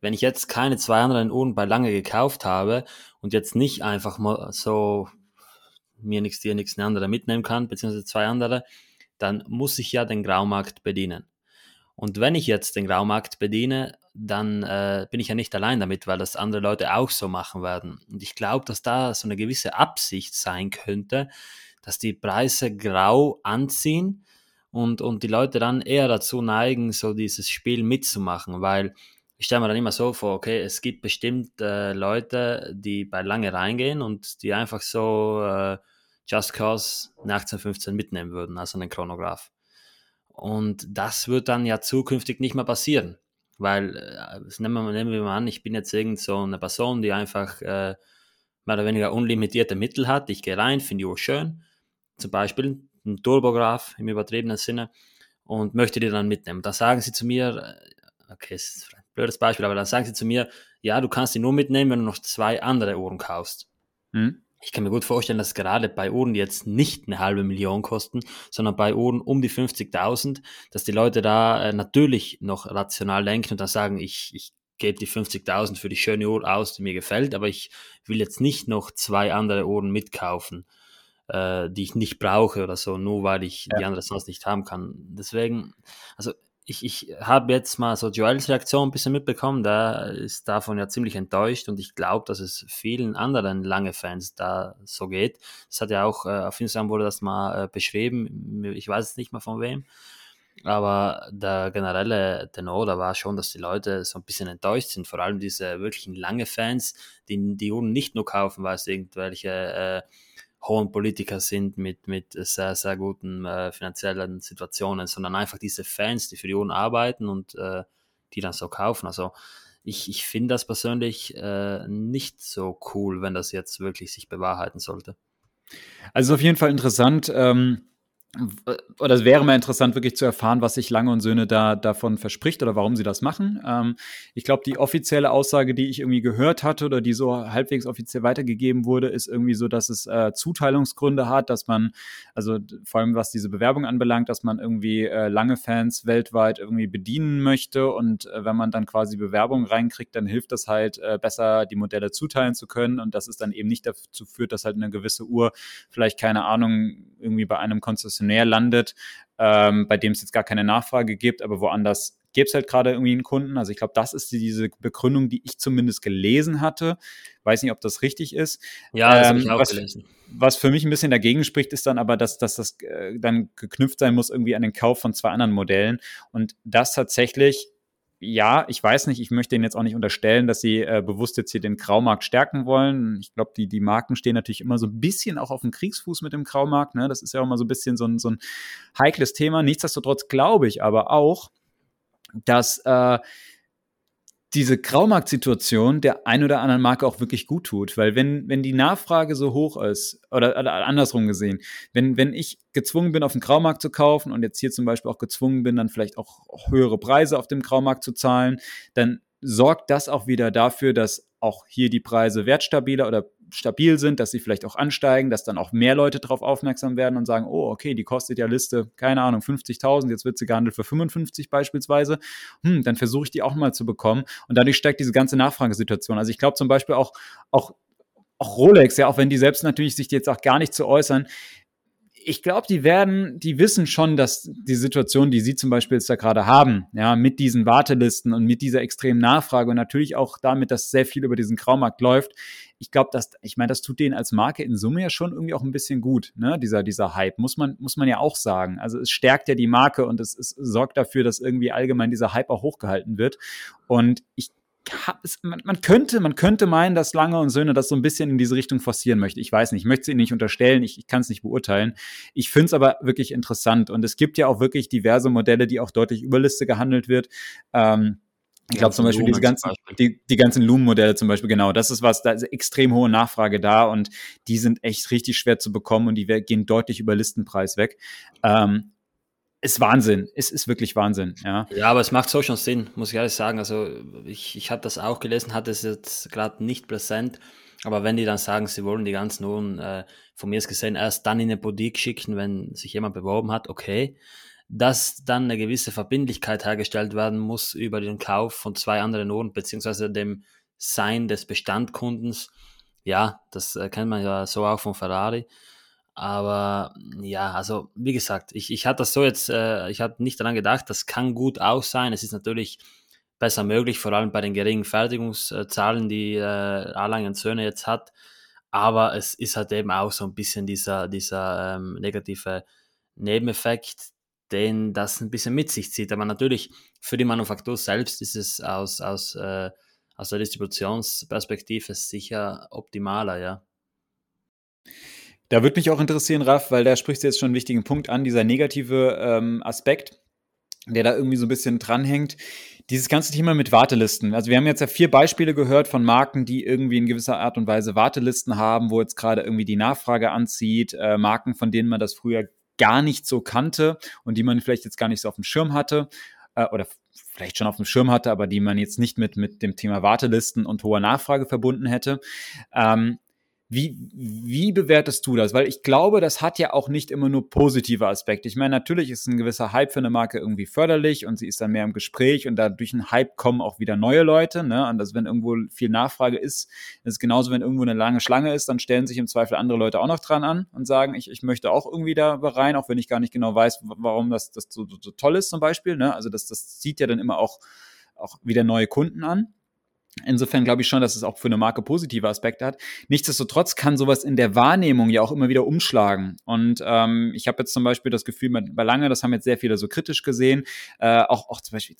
Wenn ich jetzt keine zwei anderen Uhren bei lange gekauft habe und jetzt nicht einfach mal so mir nichts, dir nichts, eine andere mitnehmen kann, beziehungsweise zwei andere, dann muss ich ja den Graumarkt bedienen. Und wenn ich jetzt den Graumarkt bediene, dann äh, bin ich ja nicht allein damit, weil das andere Leute auch so machen werden. Und ich glaube, dass da so eine gewisse Absicht sein könnte, dass die Preise grau anziehen und, und die Leute dann eher dazu neigen, so dieses Spiel mitzumachen, weil ich stelle mir dann immer so vor, okay, es gibt bestimmt äh, Leute, die bei lange reingehen und die einfach so äh, Just Cause 1815 mitnehmen würden, also einen Chronograph. Und das wird dann ja zukünftig nicht mehr passieren. Weil, äh, nehmen, wir, nehmen wir mal an, ich bin jetzt irgend so eine Person, die einfach äh, mehr oder weniger unlimitierte Mittel hat. Ich gehe rein, finde die Uhr schön, zum Beispiel ein Turbograph im übertriebenen Sinne, und möchte die dann mitnehmen. Da sagen sie zu mir, äh, okay, es ist blödes Beispiel, aber dann sagen sie zu mir, ja, du kannst die nur mitnehmen, wenn du noch zwei andere Uhren kaufst. Hm. Ich kann mir gut vorstellen, dass gerade bei Uhren, die jetzt nicht eine halbe Million kosten, sondern bei Uhren um die 50.000, dass die Leute da äh, natürlich noch rational denken und dann sagen, ich, ich gebe die 50.000 für die schöne Uhr aus, die mir gefällt, aber ich will jetzt nicht noch zwei andere Uhren mitkaufen, äh, die ich nicht brauche oder so, nur weil ich ja. die andere sonst nicht haben kann. Deswegen, also ich, ich habe jetzt mal so Joels Reaktion ein bisschen mitbekommen, der ist davon ja ziemlich enttäuscht und ich glaube, dass es vielen anderen lange Fans da so geht. Das hat ja auch äh, auf Instagram wurde das mal äh, beschrieben, ich weiß es nicht mehr von wem, aber der generelle Tenor da war schon, dass die Leute so ein bisschen enttäuscht sind, vor allem diese wirklichen lange Fans, die die Uhren nicht nur kaufen, weil es irgendwelche äh, hohen Politiker sind mit, mit sehr, sehr guten äh, finanziellen Situationen, sondern einfach diese Fans, die für die Uhren arbeiten und äh, die dann so kaufen. Also ich, ich finde das persönlich äh, nicht so cool, wenn das jetzt wirklich sich bewahrheiten sollte. Also auf jeden Fall interessant. Ähm oder es wäre mal interessant, wirklich zu erfahren, was sich Lange und Söhne da davon verspricht oder warum sie das machen. Ähm, ich glaube, die offizielle Aussage, die ich irgendwie gehört hatte oder die so halbwegs offiziell weitergegeben wurde, ist irgendwie so, dass es äh, Zuteilungsgründe hat, dass man, also vor allem was diese Bewerbung anbelangt, dass man irgendwie äh, lange Fans weltweit irgendwie bedienen möchte und äh, wenn man dann quasi Bewerbungen reinkriegt, dann hilft das halt äh, besser, die Modelle zuteilen zu können und dass es dann eben nicht dazu führt, dass halt eine gewisse Uhr vielleicht keine Ahnung irgendwie bei einem Konzessionär landet, ähm, bei dem es jetzt gar keine Nachfrage gibt, aber woanders gäbe es halt gerade irgendwie einen Kunden. Also ich glaube, das ist diese Begründung, die ich zumindest gelesen hatte. Weiß nicht, ob das richtig ist. Ja, das ähm, habe ich auch was, gelesen. Was für mich ein bisschen dagegen spricht, ist dann aber, dass, dass das äh, dann geknüpft sein muss irgendwie an den Kauf von zwei anderen Modellen. Und das tatsächlich ja, ich weiß nicht, ich möchte Ihnen jetzt auch nicht unterstellen, dass Sie äh, bewusst jetzt hier den Graumarkt stärken wollen. Ich glaube, die, die Marken stehen natürlich immer so ein bisschen auch auf dem Kriegsfuß mit dem Graumarkt. Ne? Das ist ja auch immer so ein bisschen so ein, so ein heikles Thema. Nichtsdestotrotz glaube ich aber auch, dass äh, diese Graumarktsituation der ein oder anderen Marke auch wirklich gut tut. Weil wenn, wenn die Nachfrage so hoch ist, oder, oder andersrum gesehen, wenn, wenn ich gezwungen bin, auf dem Graumarkt zu kaufen und jetzt hier zum Beispiel auch gezwungen bin, dann vielleicht auch höhere Preise auf dem Graumarkt zu zahlen, dann sorgt das auch wieder dafür, dass auch hier die Preise wertstabiler oder stabil sind, dass sie vielleicht auch ansteigen, dass dann auch mehr Leute darauf aufmerksam werden und sagen, oh, okay, die kostet ja Liste, keine Ahnung, 50.000, jetzt wird sie gehandelt für 55 beispielsweise, hm, dann versuche ich die auch mal zu bekommen und dadurch steigt diese ganze Nachfragesituation. Also ich glaube zum Beispiel auch, auch auch Rolex, ja, auch wenn die selbst natürlich sich jetzt auch gar nicht zu äußern, ich glaube, die werden, die wissen schon, dass die Situation, die sie zum Beispiel jetzt da gerade haben, ja, mit diesen Wartelisten und mit dieser extremen Nachfrage und natürlich auch damit, dass sehr viel über diesen Graumarkt läuft. Ich glaube, dass, ich meine, das tut denen als Marke in Summe ja schon irgendwie auch ein bisschen gut, ne, dieser, dieser Hype, muss man, muss man ja auch sagen. Also es stärkt ja die Marke und es, es sorgt dafür, dass irgendwie allgemein dieser Hype auch hochgehalten wird. Und ich man, man, könnte, man könnte meinen, dass Lange und Söhne das so ein bisschen in diese Richtung forcieren möchte. Ich weiß nicht, ich möchte es ihnen nicht unterstellen, ich, ich kann es nicht beurteilen. Ich finde es aber wirklich interessant und es gibt ja auch wirklich diverse Modelle, die auch deutlich über Liste gehandelt wird. Ähm, ich glaube zum Beispiel diese ganzen, die, die ganzen Loom-Modelle zum Beispiel, genau, das ist was, da ist extrem hohe Nachfrage da und die sind echt richtig schwer zu bekommen und die gehen deutlich über Listenpreis weg. Ähm, ist Wahnsinn. Es ist wirklich Wahnsinn, ja. Ja, aber es macht so schon Sinn, muss ich ehrlich sagen. Also ich, ich habe das auch gelesen, hatte es jetzt gerade nicht präsent. Aber wenn die dann sagen, sie wollen die ganzen Uhren, äh, von mir ist gesehen, erst dann in eine Boutique schicken, wenn sich jemand beworben hat, okay. Dass dann eine gewisse Verbindlichkeit hergestellt werden muss über den Kauf von zwei anderen Uhren, beziehungsweise dem Sein des Bestandkundens. Ja, das äh, kennt man ja so auch von Ferrari. Aber ja, also wie gesagt, ich, ich hatte das so jetzt, äh, ich hatte nicht daran gedacht, das kann gut auch sein. Es ist natürlich besser möglich, vor allem bei den geringen Fertigungszahlen, die äh, Erlangen Söhne jetzt hat. Aber es ist halt eben auch so ein bisschen dieser, dieser ähm, negative Nebeneffekt, den das ein bisschen mit sich zieht. Aber natürlich für die Manufaktur selbst ist es aus, aus, äh, aus der Distributionsperspektive sicher optimaler, ja. Da würde mich auch interessieren, Raff, weil da sprichst du jetzt schon einen wichtigen Punkt an, dieser negative ähm, Aspekt, der da irgendwie so ein bisschen dranhängt. Dieses ganze Thema mit Wartelisten. Also wir haben jetzt ja vier Beispiele gehört von Marken, die irgendwie in gewisser Art und Weise Wartelisten haben, wo jetzt gerade irgendwie die Nachfrage anzieht, äh, Marken, von denen man das früher gar nicht so kannte und die man vielleicht jetzt gar nicht so auf dem Schirm hatte äh, oder vielleicht schon auf dem Schirm hatte, aber die man jetzt nicht mit, mit dem Thema Wartelisten und hoher Nachfrage verbunden hätte. Ähm, wie, wie bewertest du das? Weil ich glaube, das hat ja auch nicht immer nur positive Aspekte. Ich meine, natürlich ist ein gewisser Hype für eine Marke irgendwie förderlich und sie ist dann mehr im Gespräch und dadurch ein Hype kommen auch wieder neue Leute. Ne? Und das, wenn irgendwo viel Nachfrage ist, ist es genauso, wenn irgendwo eine lange Schlange ist, dann stellen sich im Zweifel andere Leute auch noch dran an und sagen, ich, ich möchte auch irgendwie da rein, auch wenn ich gar nicht genau weiß, warum das, das so, so toll ist zum Beispiel. Ne? Also das, das zieht ja dann immer auch, auch wieder neue Kunden an. Insofern glaube ich schon, dass es auch für eine Marke positive Aspekte hat. Nichtsdestotrotz kann sowas in der Wahrnehmung ja auch immer wieder umschlagen. Und ähm, ich habe jetzt zum Beispiel das Gefühl, bei Lange, das haben jetzt sehr viele so kritisch gesehen, äh, auch, auch zum Beispiel,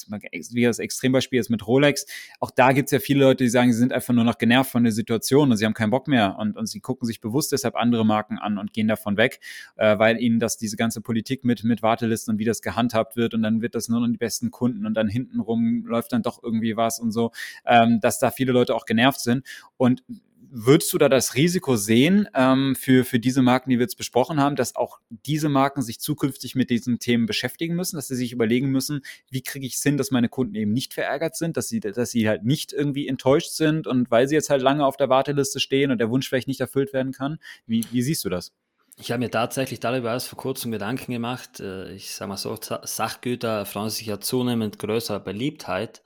wie das Extrembeispiel ist mit Rolex, auch da gibt es ja viele Leute, die sagen, sie sind einfach nur noch genervt von der Situation und sie haben keinen Bock mehr und, und sie gucken sich bewusst deshalb andere Marken an und gehen davon weg, äh, weil ihnen das diese ganze Politik mit, mit Wartelisten und wie das gehandhabt wird und dann wird das nur noch die besten Kunden und dann hintenrum läuft dann doch irgendwie was und so. Ähm, dass da viele Leute auch genervt sind. Und würdest du da das Risiko sehen ähm, für, für diese Marken, die wir jetzt besprochen haben, dass auch diese Marken sich zukünftig mit diesen Themen beschäftigen müssen, dass sie sich überlegen müssen, wie kriege ich es hin, dass meine Kunden eben nicht verärgert sind, dass sie, dass sie halt nicht irgendwie enttäuscht sind und weil sie jetzt halt lange auf der Warteliste stehen und der Wunsch vielleicht nicht erfüllt werden kann? Wie, wie siehst du das? Ich habe mir tatsächlich darüber erst vor kurzem Gedanken gemacht. Äh, ich sage mal so, Sachgüter freuen sich ja zunehmend größerer Beliebtheit.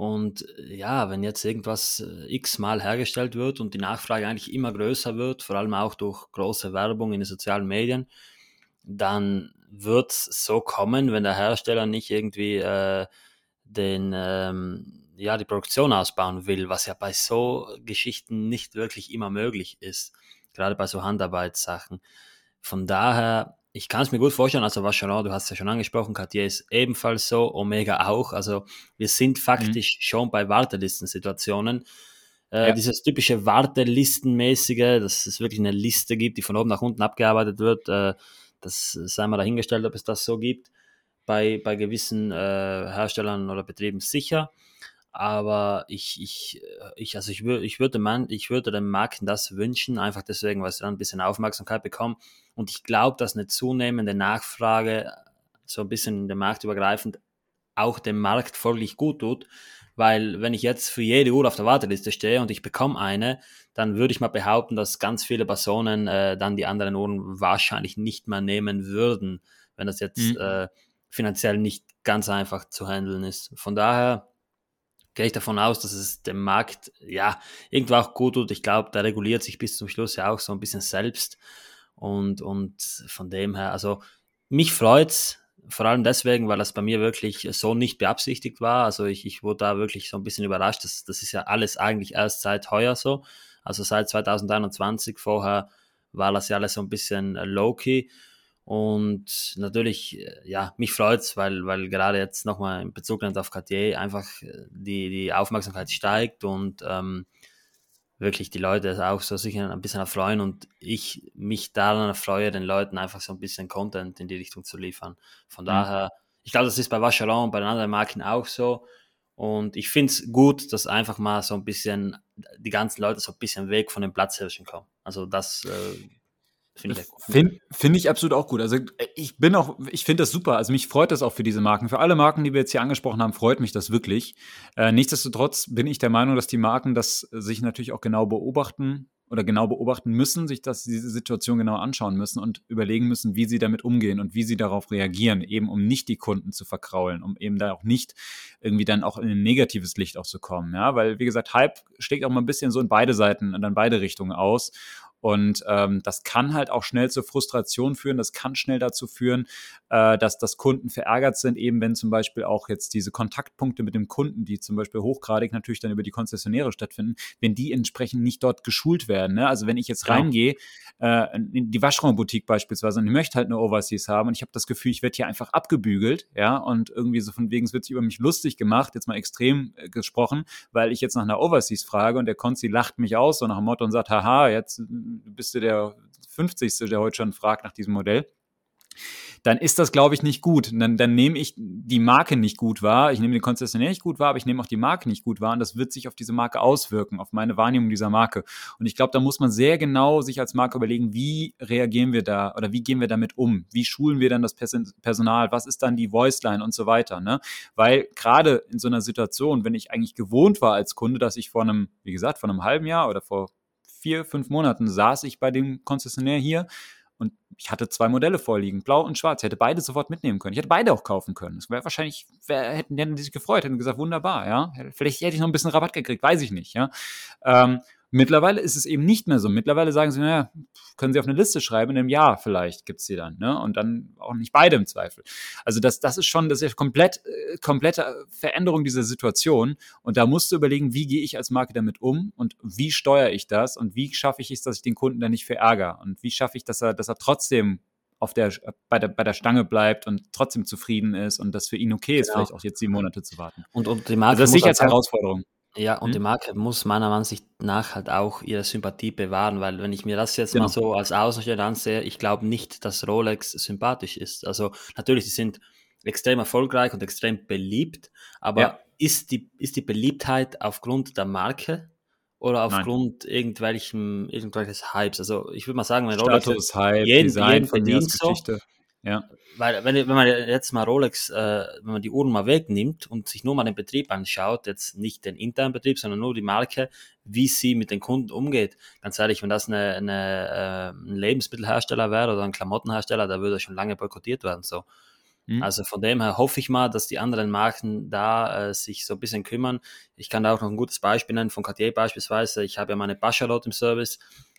Und äh, ja, wenn jetzt irgendwas äh, x-mal hergestellt wird und die Nachfrage eigentlich immer größer wird, vor allem auch durch große Werbung in den sozialen Medien, dann wird es so kommen, wenn der Hersteller nicht irgendwie äh, den, ähm, ja, die Produktion ausbauen will, was ja bei so Geschichten nicht wirklich immer möglich ist, gerade bei so Handarbeitssachen. Von daher ich kann es mir gut vorstellen, also Vacheron, du hast es ja schon angesprochen, Cartier ist ebenfalls so, Omega auch. Also wir sind faktisch mhm. schon bei Wartelistensituationen. Äh, ja. Dieses typische Wartelistenmäßige, dass es wirklich eine Liste gibt, die von oben nach unten abgearbeitet wird, äh, das sei mal dahingestellt, ob es das so gibt. Bei, bei gewissen äh, Herstellern oder Betrieben sicher. Aber ich, ich, äh, ich, also ich, würde, ich, würde man, ich würde den Marken das wünschen, einfach deswegen, weil sie dann ein bisschen Aufmerksamkeit bekommen. Und ich glaube, dass eine zunehmende Nachfrage so ein bisschen in den Markt übergreifend auch dem Markt folglich gut tut. Weil wenn ich jetzt für jede Uhr auf der Warteliste stehe und ich bekomme eine, dann würde ich mal behaupten, dass ganz viele Personen äh, dann die anderen Uhren wahrscheinlich nicht mehr nehmen würden, wenn das jetzt mhm. äh, finanziell nicht ganz einfach zu handeln ist. Von daher gehe ich davon aus, dass es dem Markt ja irgendwo auch gut tut. Ich glaube, der reguliert sich bis zum Schluss ja auch so ein bisschen selbst. Und, und von dem her, also mich freut's vor allem deswegen, weil das bei mir wirklich so nicht beabsichtigt war. Also ich, ich wurde da wirklich so ein bisschen überrascht. Das, das ist ja alles eigentlich erst seit heuer so. Also seit 2021. Vorher war das ja alles so ein bisschen low-key. Und natürlich, äh, ja, mich freut's, weil, weil gerade jetzt nochmal in Bezug auf Cartier einfach äh, die, die Aufmerksamkeit steigt und ähm, wirklich die Leute auch so sich ein bisschen erfreuen und ich mich daran erfreue, den Leuten einfach so ein bisschen Content in die Richtung zu liefern. Von mhm. daher, ich glaube, das ist bei Vacheron und bei den anderen Marken auch so. Und ich finde es gut, dass einfach mal so ein bisschen die ganzen Leute so ein bisschen weg von den Platzhirschen kommen. Also das äh, Finde ich, find, find ich absolut auch gut. Also äh, ich bin auch, ich finde das super. Also mich freut das auch für diese Marken. Für alle Marken, die wir jetzt hier angesprochen haben, freut mich das wirklich. Äh, nichtsdestotrotz bin ich der Meinung, dass die Marken das sich natürlich auch genau beobachten oder genau beobachten müssen, sich das, diese Situation genau anschauen müssen und überlegen müssen, wie sie damit umgehen und wie sie darauf reagieren, eben um nicht die Kunden zu verkraulen, um eben da auch nicht irgendwie dann auch in ein negatives Licht auch zu kommen. Ja, weil, wie gesagt, Hype schlägt auch mal ein bisschen so in beide Seiten und dann beide Richtungen aus. Und ähm, das kann halt auch schnell zur Frustration führen. Das kann schnell dazu führen, äh, dass, dass Kunden verärgert sind, eben wenn zum Beispiel auch jetzt diese Kontaktpunkte mit dem Kunden, die zum Beispiel hochgradig natürlich dann über die Konzessionäre stattfinden, wenn die entsprechend nicht dort geschult werden. Ne? Also wenn ich jetzt genau. reingehe, äh, in die Waschraumboutique beispielsweise und ich möchte halt eine Overseas haben und ich habe das Gefühl, ich werde hier einfach abgebügelt, ja, und irgendwie so von wegen, es wird sich über mich lustig gemacht, jetzt mal extrem äh, gesprochen, weil ich jetzt nach einer Overseas frage und der Konzi lacht mich aus, so nach dem Motto und sagt, haha, jetzt bist du der 50. der heute schon fragt nach diesem Modell dann ist das, glaube ich, nicht gut. Dann, dann nehme ich die Marke nicht gut wahr. Ich nehme den Konzessionär nicht gut wahr, aber ich nehme auch die Marke nicht gut wahr. Und das wird sich auf diese Marke auswirken, auf meine Wahrnehmung dieser Marke. Und ich glaube, da muss man sehr genau sich als Marke überlegen, wie reagieren wir da oder wie gehen wir damit um? Wie schulen wir dann das Personal? Was ist dann die Voiceline und so weiter? Ne? Weil gerade in so einer Situation, wenn ich eigentlich gewohnt war als Kunde, dass ich vor einem, wie gesagt, vor einem halben Jahr oder vor vier, fünf Monaten saß ich bei dem Konzessionär hier und ich hatte zwei Modelle vorliegen, blau und schwarz. Ich hätte beide sofort mitnehmen können. Ich hätte beide auch kaufen können. Es wäre wahrscheinlich, wär, hätten, die sich gefreut, hätten gesagt, wunderbar, ja. Vielleicht hätte ich noch ein bisschen Rabatt gekriegt, weiß ich nicht, ja. Ähm, Mittlerweile ist es eben nicht mehr so. Mittlerweile sagen sie, naja, können Sie auf eine Liste schreiben, in einem Jahr vielleicht gibt es sie dann, ne? Und dann auch nicht beide im Zweifel. Also das, das ist schon, das ist ja komplett, äh, komplette Veränderung dieser Situation. Und da musst du überlegen, wie gehe ich als Marke damit um und wie steuere ich das und wie schaffe ich es, dass ich den Kunden dann nicht verärgere und wie schaffe ich, dass er, dass er trotzdem auf der, bei, der, bei der Stange bleibt und trotzdem zufrieden ist und das für ihn okay ist, genau. vielleicht auch jetzt sieben Monate zu warten. Und, und die Marke also das sehe ich als Herausforderung. Ja, und hm? die Marke muss meiner Ansicht nach halt auch ihre Sympathie bewahren, weil wenn ich mir das jetzt genau. mal so als Außenstehender ansehe, ich glaube nicht, dass Rolex sympathisch ist. Also natürlich, sie sind extrem erfolgreich und extrem beliebt, aber ja. ist, die, ist die Beliebtheit aufgrund der Marke oder aufgrund Nein. irgendwelchen, irgendwelches Hypes? Also ich würde mal sagen, wenn Rolex Status, Hype, jeden, Design, jeden verdient so, ja. Weil, wenn, wenn man jetzt mal Rolex, äh, wenn man die Uhren mal wegnimmt und sich nur mal den Betrieb anschaut, jetzt nicht den internen Betrieb, sondern nur die Marke, wie sie mit den Kunden umgeht. Ganz ehrlich, wenn das eine, eine, äh, ein Lebensmittelhersteller wäre oder ein Klamottenhersteller, da würde schon lange boykottiert werden. So. Mhm. Also von dem her hoffe ich mal, dass die anderen Marken da äh, sich so ein bisschen kümmern. Ich kann da auch noch ein gutes Beispiel nennen, von Cartier beispielsweise. Ich habe ja meine Bachelot im Service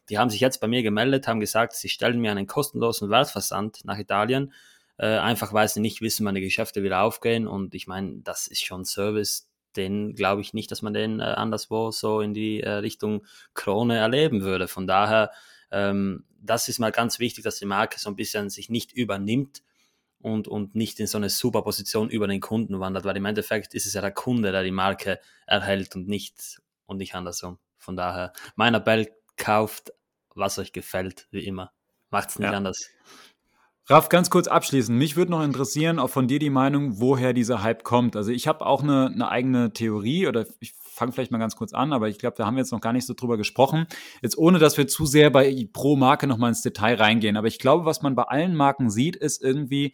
die haben sich jetzt bei mir gemeldet, haben gesagt, sie stellen mir einen kostenlosen Wertversand nach Italien, äh, einfach weil sie nicht wissen, die Geschäfte wieder aufgehen. Und ich meine, das ist schon Service, den glaube ich nicht, dass man den äh, anderswo so in die äh, Richtung Krone erleben würde. Von daher, ähm, das ist mal ganz wichtig, dass die Marke so ein bisschen sich nicht übernimmt und, und nicht in so eine super Position über den Kunden wandert, weil im Endeffekt ist es ja der Kunde, der die Marke erhält und nicht, und nicht andersrum. Von daher, mein Appell, kauft was euch gefällt, wie immer. Macht's nicht ja. anders. Raff, ganz kurz abschließend. Mich würde noch interessieren, auch von dir die Meinung, woher dieser Hype kommt. Also ich habe auch eine, eine eigene Theorie oder ich fange vielleicht mal ganz kurz an, aber ich glaube, da haben wir jetzt noch gar nicht so drüber gesprochen. Jetzt ohne, dass wir zu sehr bei pro Marke nochmal ins Detail reingehen. Aber ich glaube, was man bei allen Marken sieht, ist irgendwie,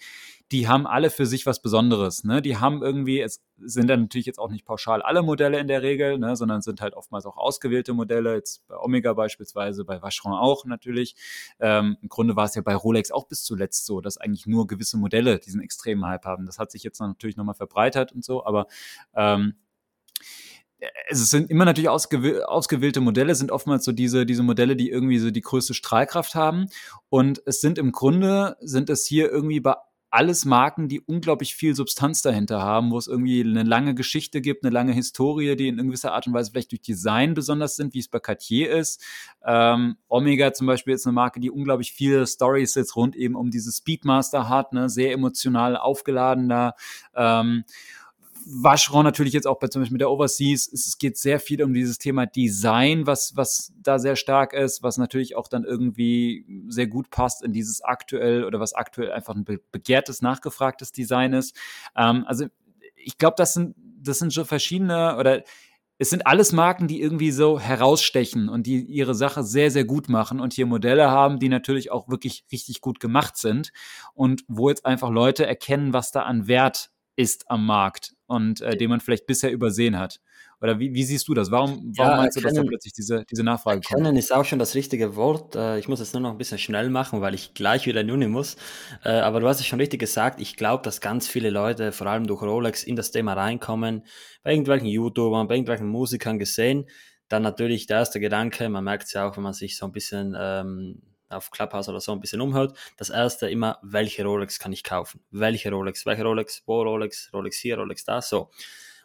die haben alle für sich was Besonderes. Ne? Die haben irgendwie, es sind dann natürlich jetzt auch nicht pauschal alle Modelle in der Regel, ne? sondern sind halt oftmals auch ausgewählte Modelle, jetzt bei Omega beispielsweise, bei Vacheron auch natürlich. Ähm, Im Grunde war es ja bei Rolex auch bis zuletzt so, dass eigentlich nur gewisse Modelle diesen extremen Hype haben. Das hat sich jetzt natürlich nochmal verbreitert und so, aber ähm, es sind immer natürlich ausgewäh ausgewählte Modelle, sind oftmals so diese, diese Modelle, die irgendwie so die größte Strahlkraft haben. Und es sind im Grunde, sind es hier irgendwie bei alles Marken, die unglaublich viel Substanz dahinter haben, wo es irgendwie eine lange Geschichte gibt, eine lange Historie, die in gewisser Art und Weise vielleicht durch Design besonders sind, wie es bei Cartier ist. Ähm, Omega zum Beispiel ist eine Marke, die unglaublich viele Stories jetzt rund eben um dieses Speedmaster hat, ne? sehr emotional aufgeladener. Ähm, Vacheron natürlich jetzt auch bei zum Beispiel mit der Overseas. Es geht sehr viel um dieses Thema Design, was, was da sehr stark ist, was natürlich auch dann irgendwie sehr gut passt in dieses aktuell oder was aktuell einfach ein begehrtes, nachgefragtes Design ist. Ähm, also ich glaube, das sind, das sind schon verschiedene oder es sind alles Marken, die irgendwie so herausstechen und die ihre Sache sehr, sehr gut machen und hier Modelle haben, die natürlich auch wirklich richtig gut gemacht sind und wo jetzt einfach Leute erkennen, was da an Wert ist am Markt und äh, den man vielleicht bisher übersehen hat. Oder wie, wie siehst du das? Warum, warum ja, meinst du, dass da plötzlich diese, diese Nachfrage kommt? Erkennen ist auch schon das richtige Wort. Äh, ich muss jetzt nur noch ein bisschen schnell machen, weil ich gleich wieder in Uni muss. Äh, aber du hast es schon richtig gesagt. Ich glaube, dass ganz viele Leute, vor allem durch Rolex, in das Thema reinkommen. Bei irgendwelchen YouTubern, bei irgendwelchen Musikern gesehen. Dann natürlich der erste Gedanke, man merkt es ja auch, wenn man sich so ein bisschen ähm, auf Clubhouse oder so ein bisschen umhört. Das erste immer, welche Rolex kann ich kaufen? Welche Rolex? Welche Rolex? Wo Rolex? Rolex hier, Rolex da? So.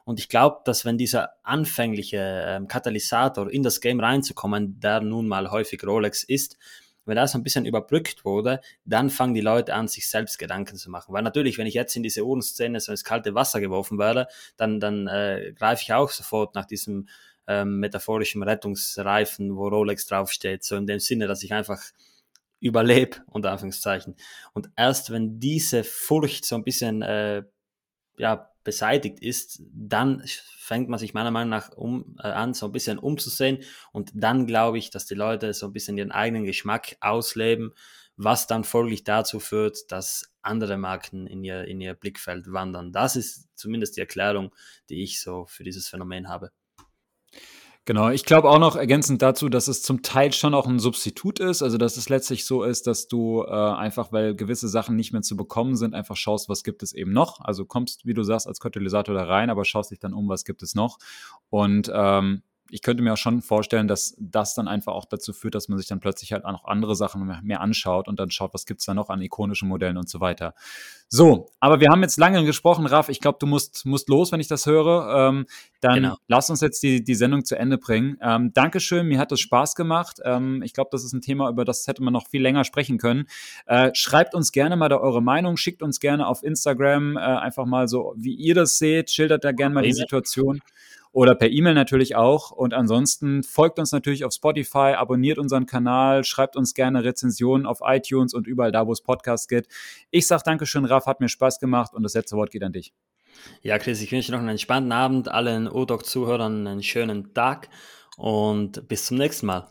Und ich glaube, dass wenn dieser anfängliche ähm, Katalysator in das Game reinzukommen, der nun mal häufig Rolex ist, wenn das ein bisschen überbrückt wurde, dann fangen die Leute an, sich selbst Gedanken zu machen. Weil natürlich, wenn ich jetzt in diese Uhrenszene so ins kalte Wasser geworfen werde, dann, dann äh, greife ich auch sofort nach diesem ähm, metaphorischen Rettungsreifen, wo Rolex draufsteht. So in dem Sinne, dass ich einfach überlebe, unter Anführungszeichen. Und erst wenn diese Furcht so ein bisschen äh, ja, beseitigt ist, dann fängt man sich meiner Meinung nach um, äh, an, so ein bisschen umzusehen. Und dann glaube ich, dass die Leute so ein bisschen ihren eigenen Geschmack ausleben, was dann folglich dazu führt, dass andere Marken in ihr, in ihr Blickfeld wandern. Das ist zumindest die Erklärung, die ich so für dieses Phänomen habe. Genau, ich glaube auch noch ergänzend dazu, dass es zum Teil schon auch ein Substitut ist, also dass es letztlich so ist, dass du äh, einfach, weil gewisse Sachen nicht mehr zu bekommen sind, einfach schaust, was gibt es eben noch. Also kommst, wie du sagst, als Katalysator da rein, aber schaust dich dann um, was gibt es noch. Und ähm, ich könnte mir auch schon vorstellen, dass das dann einfach auch dazu führt, dass man sich dann plötzlich halt auch noch andere Sachen mehr, anschaut und dann schaut, was gibt's da noch an ikonischen Modellen und so weiter. So, aber wir haben jetzt lange gesprochen, Raf. Ich glaube, du musst, musst los, wenn ich das höre. Ähm, dann genau. lass uns jetzt die, die Sendung zu Ende bringen. Ähm, Dankeschön, mir hat das Spaß gemacht. Ähm, ich glaube, das ist ein Thema, über das hätte man noch viel länger sprechen können. Äh, schreibt uns gerne mal da eure Meinung, schickt uns gerne auf Instagram äh, einfach mal so, wie ihr das seht, schildert da gerne mal die Situation oder per E-Mail natürlich auch. Und ansonsten folgt uns natürlich auf Spotify, abonniert unseren Kanal, schreibt uns gerne Rezensionen auf iTunes und überall da, wo es Podcasts gibt. Ich sage Dankeschön, Raf, hat mir Spaß gemacht und das letzte Wort geht an dich. Ja, Chris, ich wünsche noch einen entspannten Abend, allen O-Doc-Zuhörern einen schönen Tag und bis zum nächsten Mal.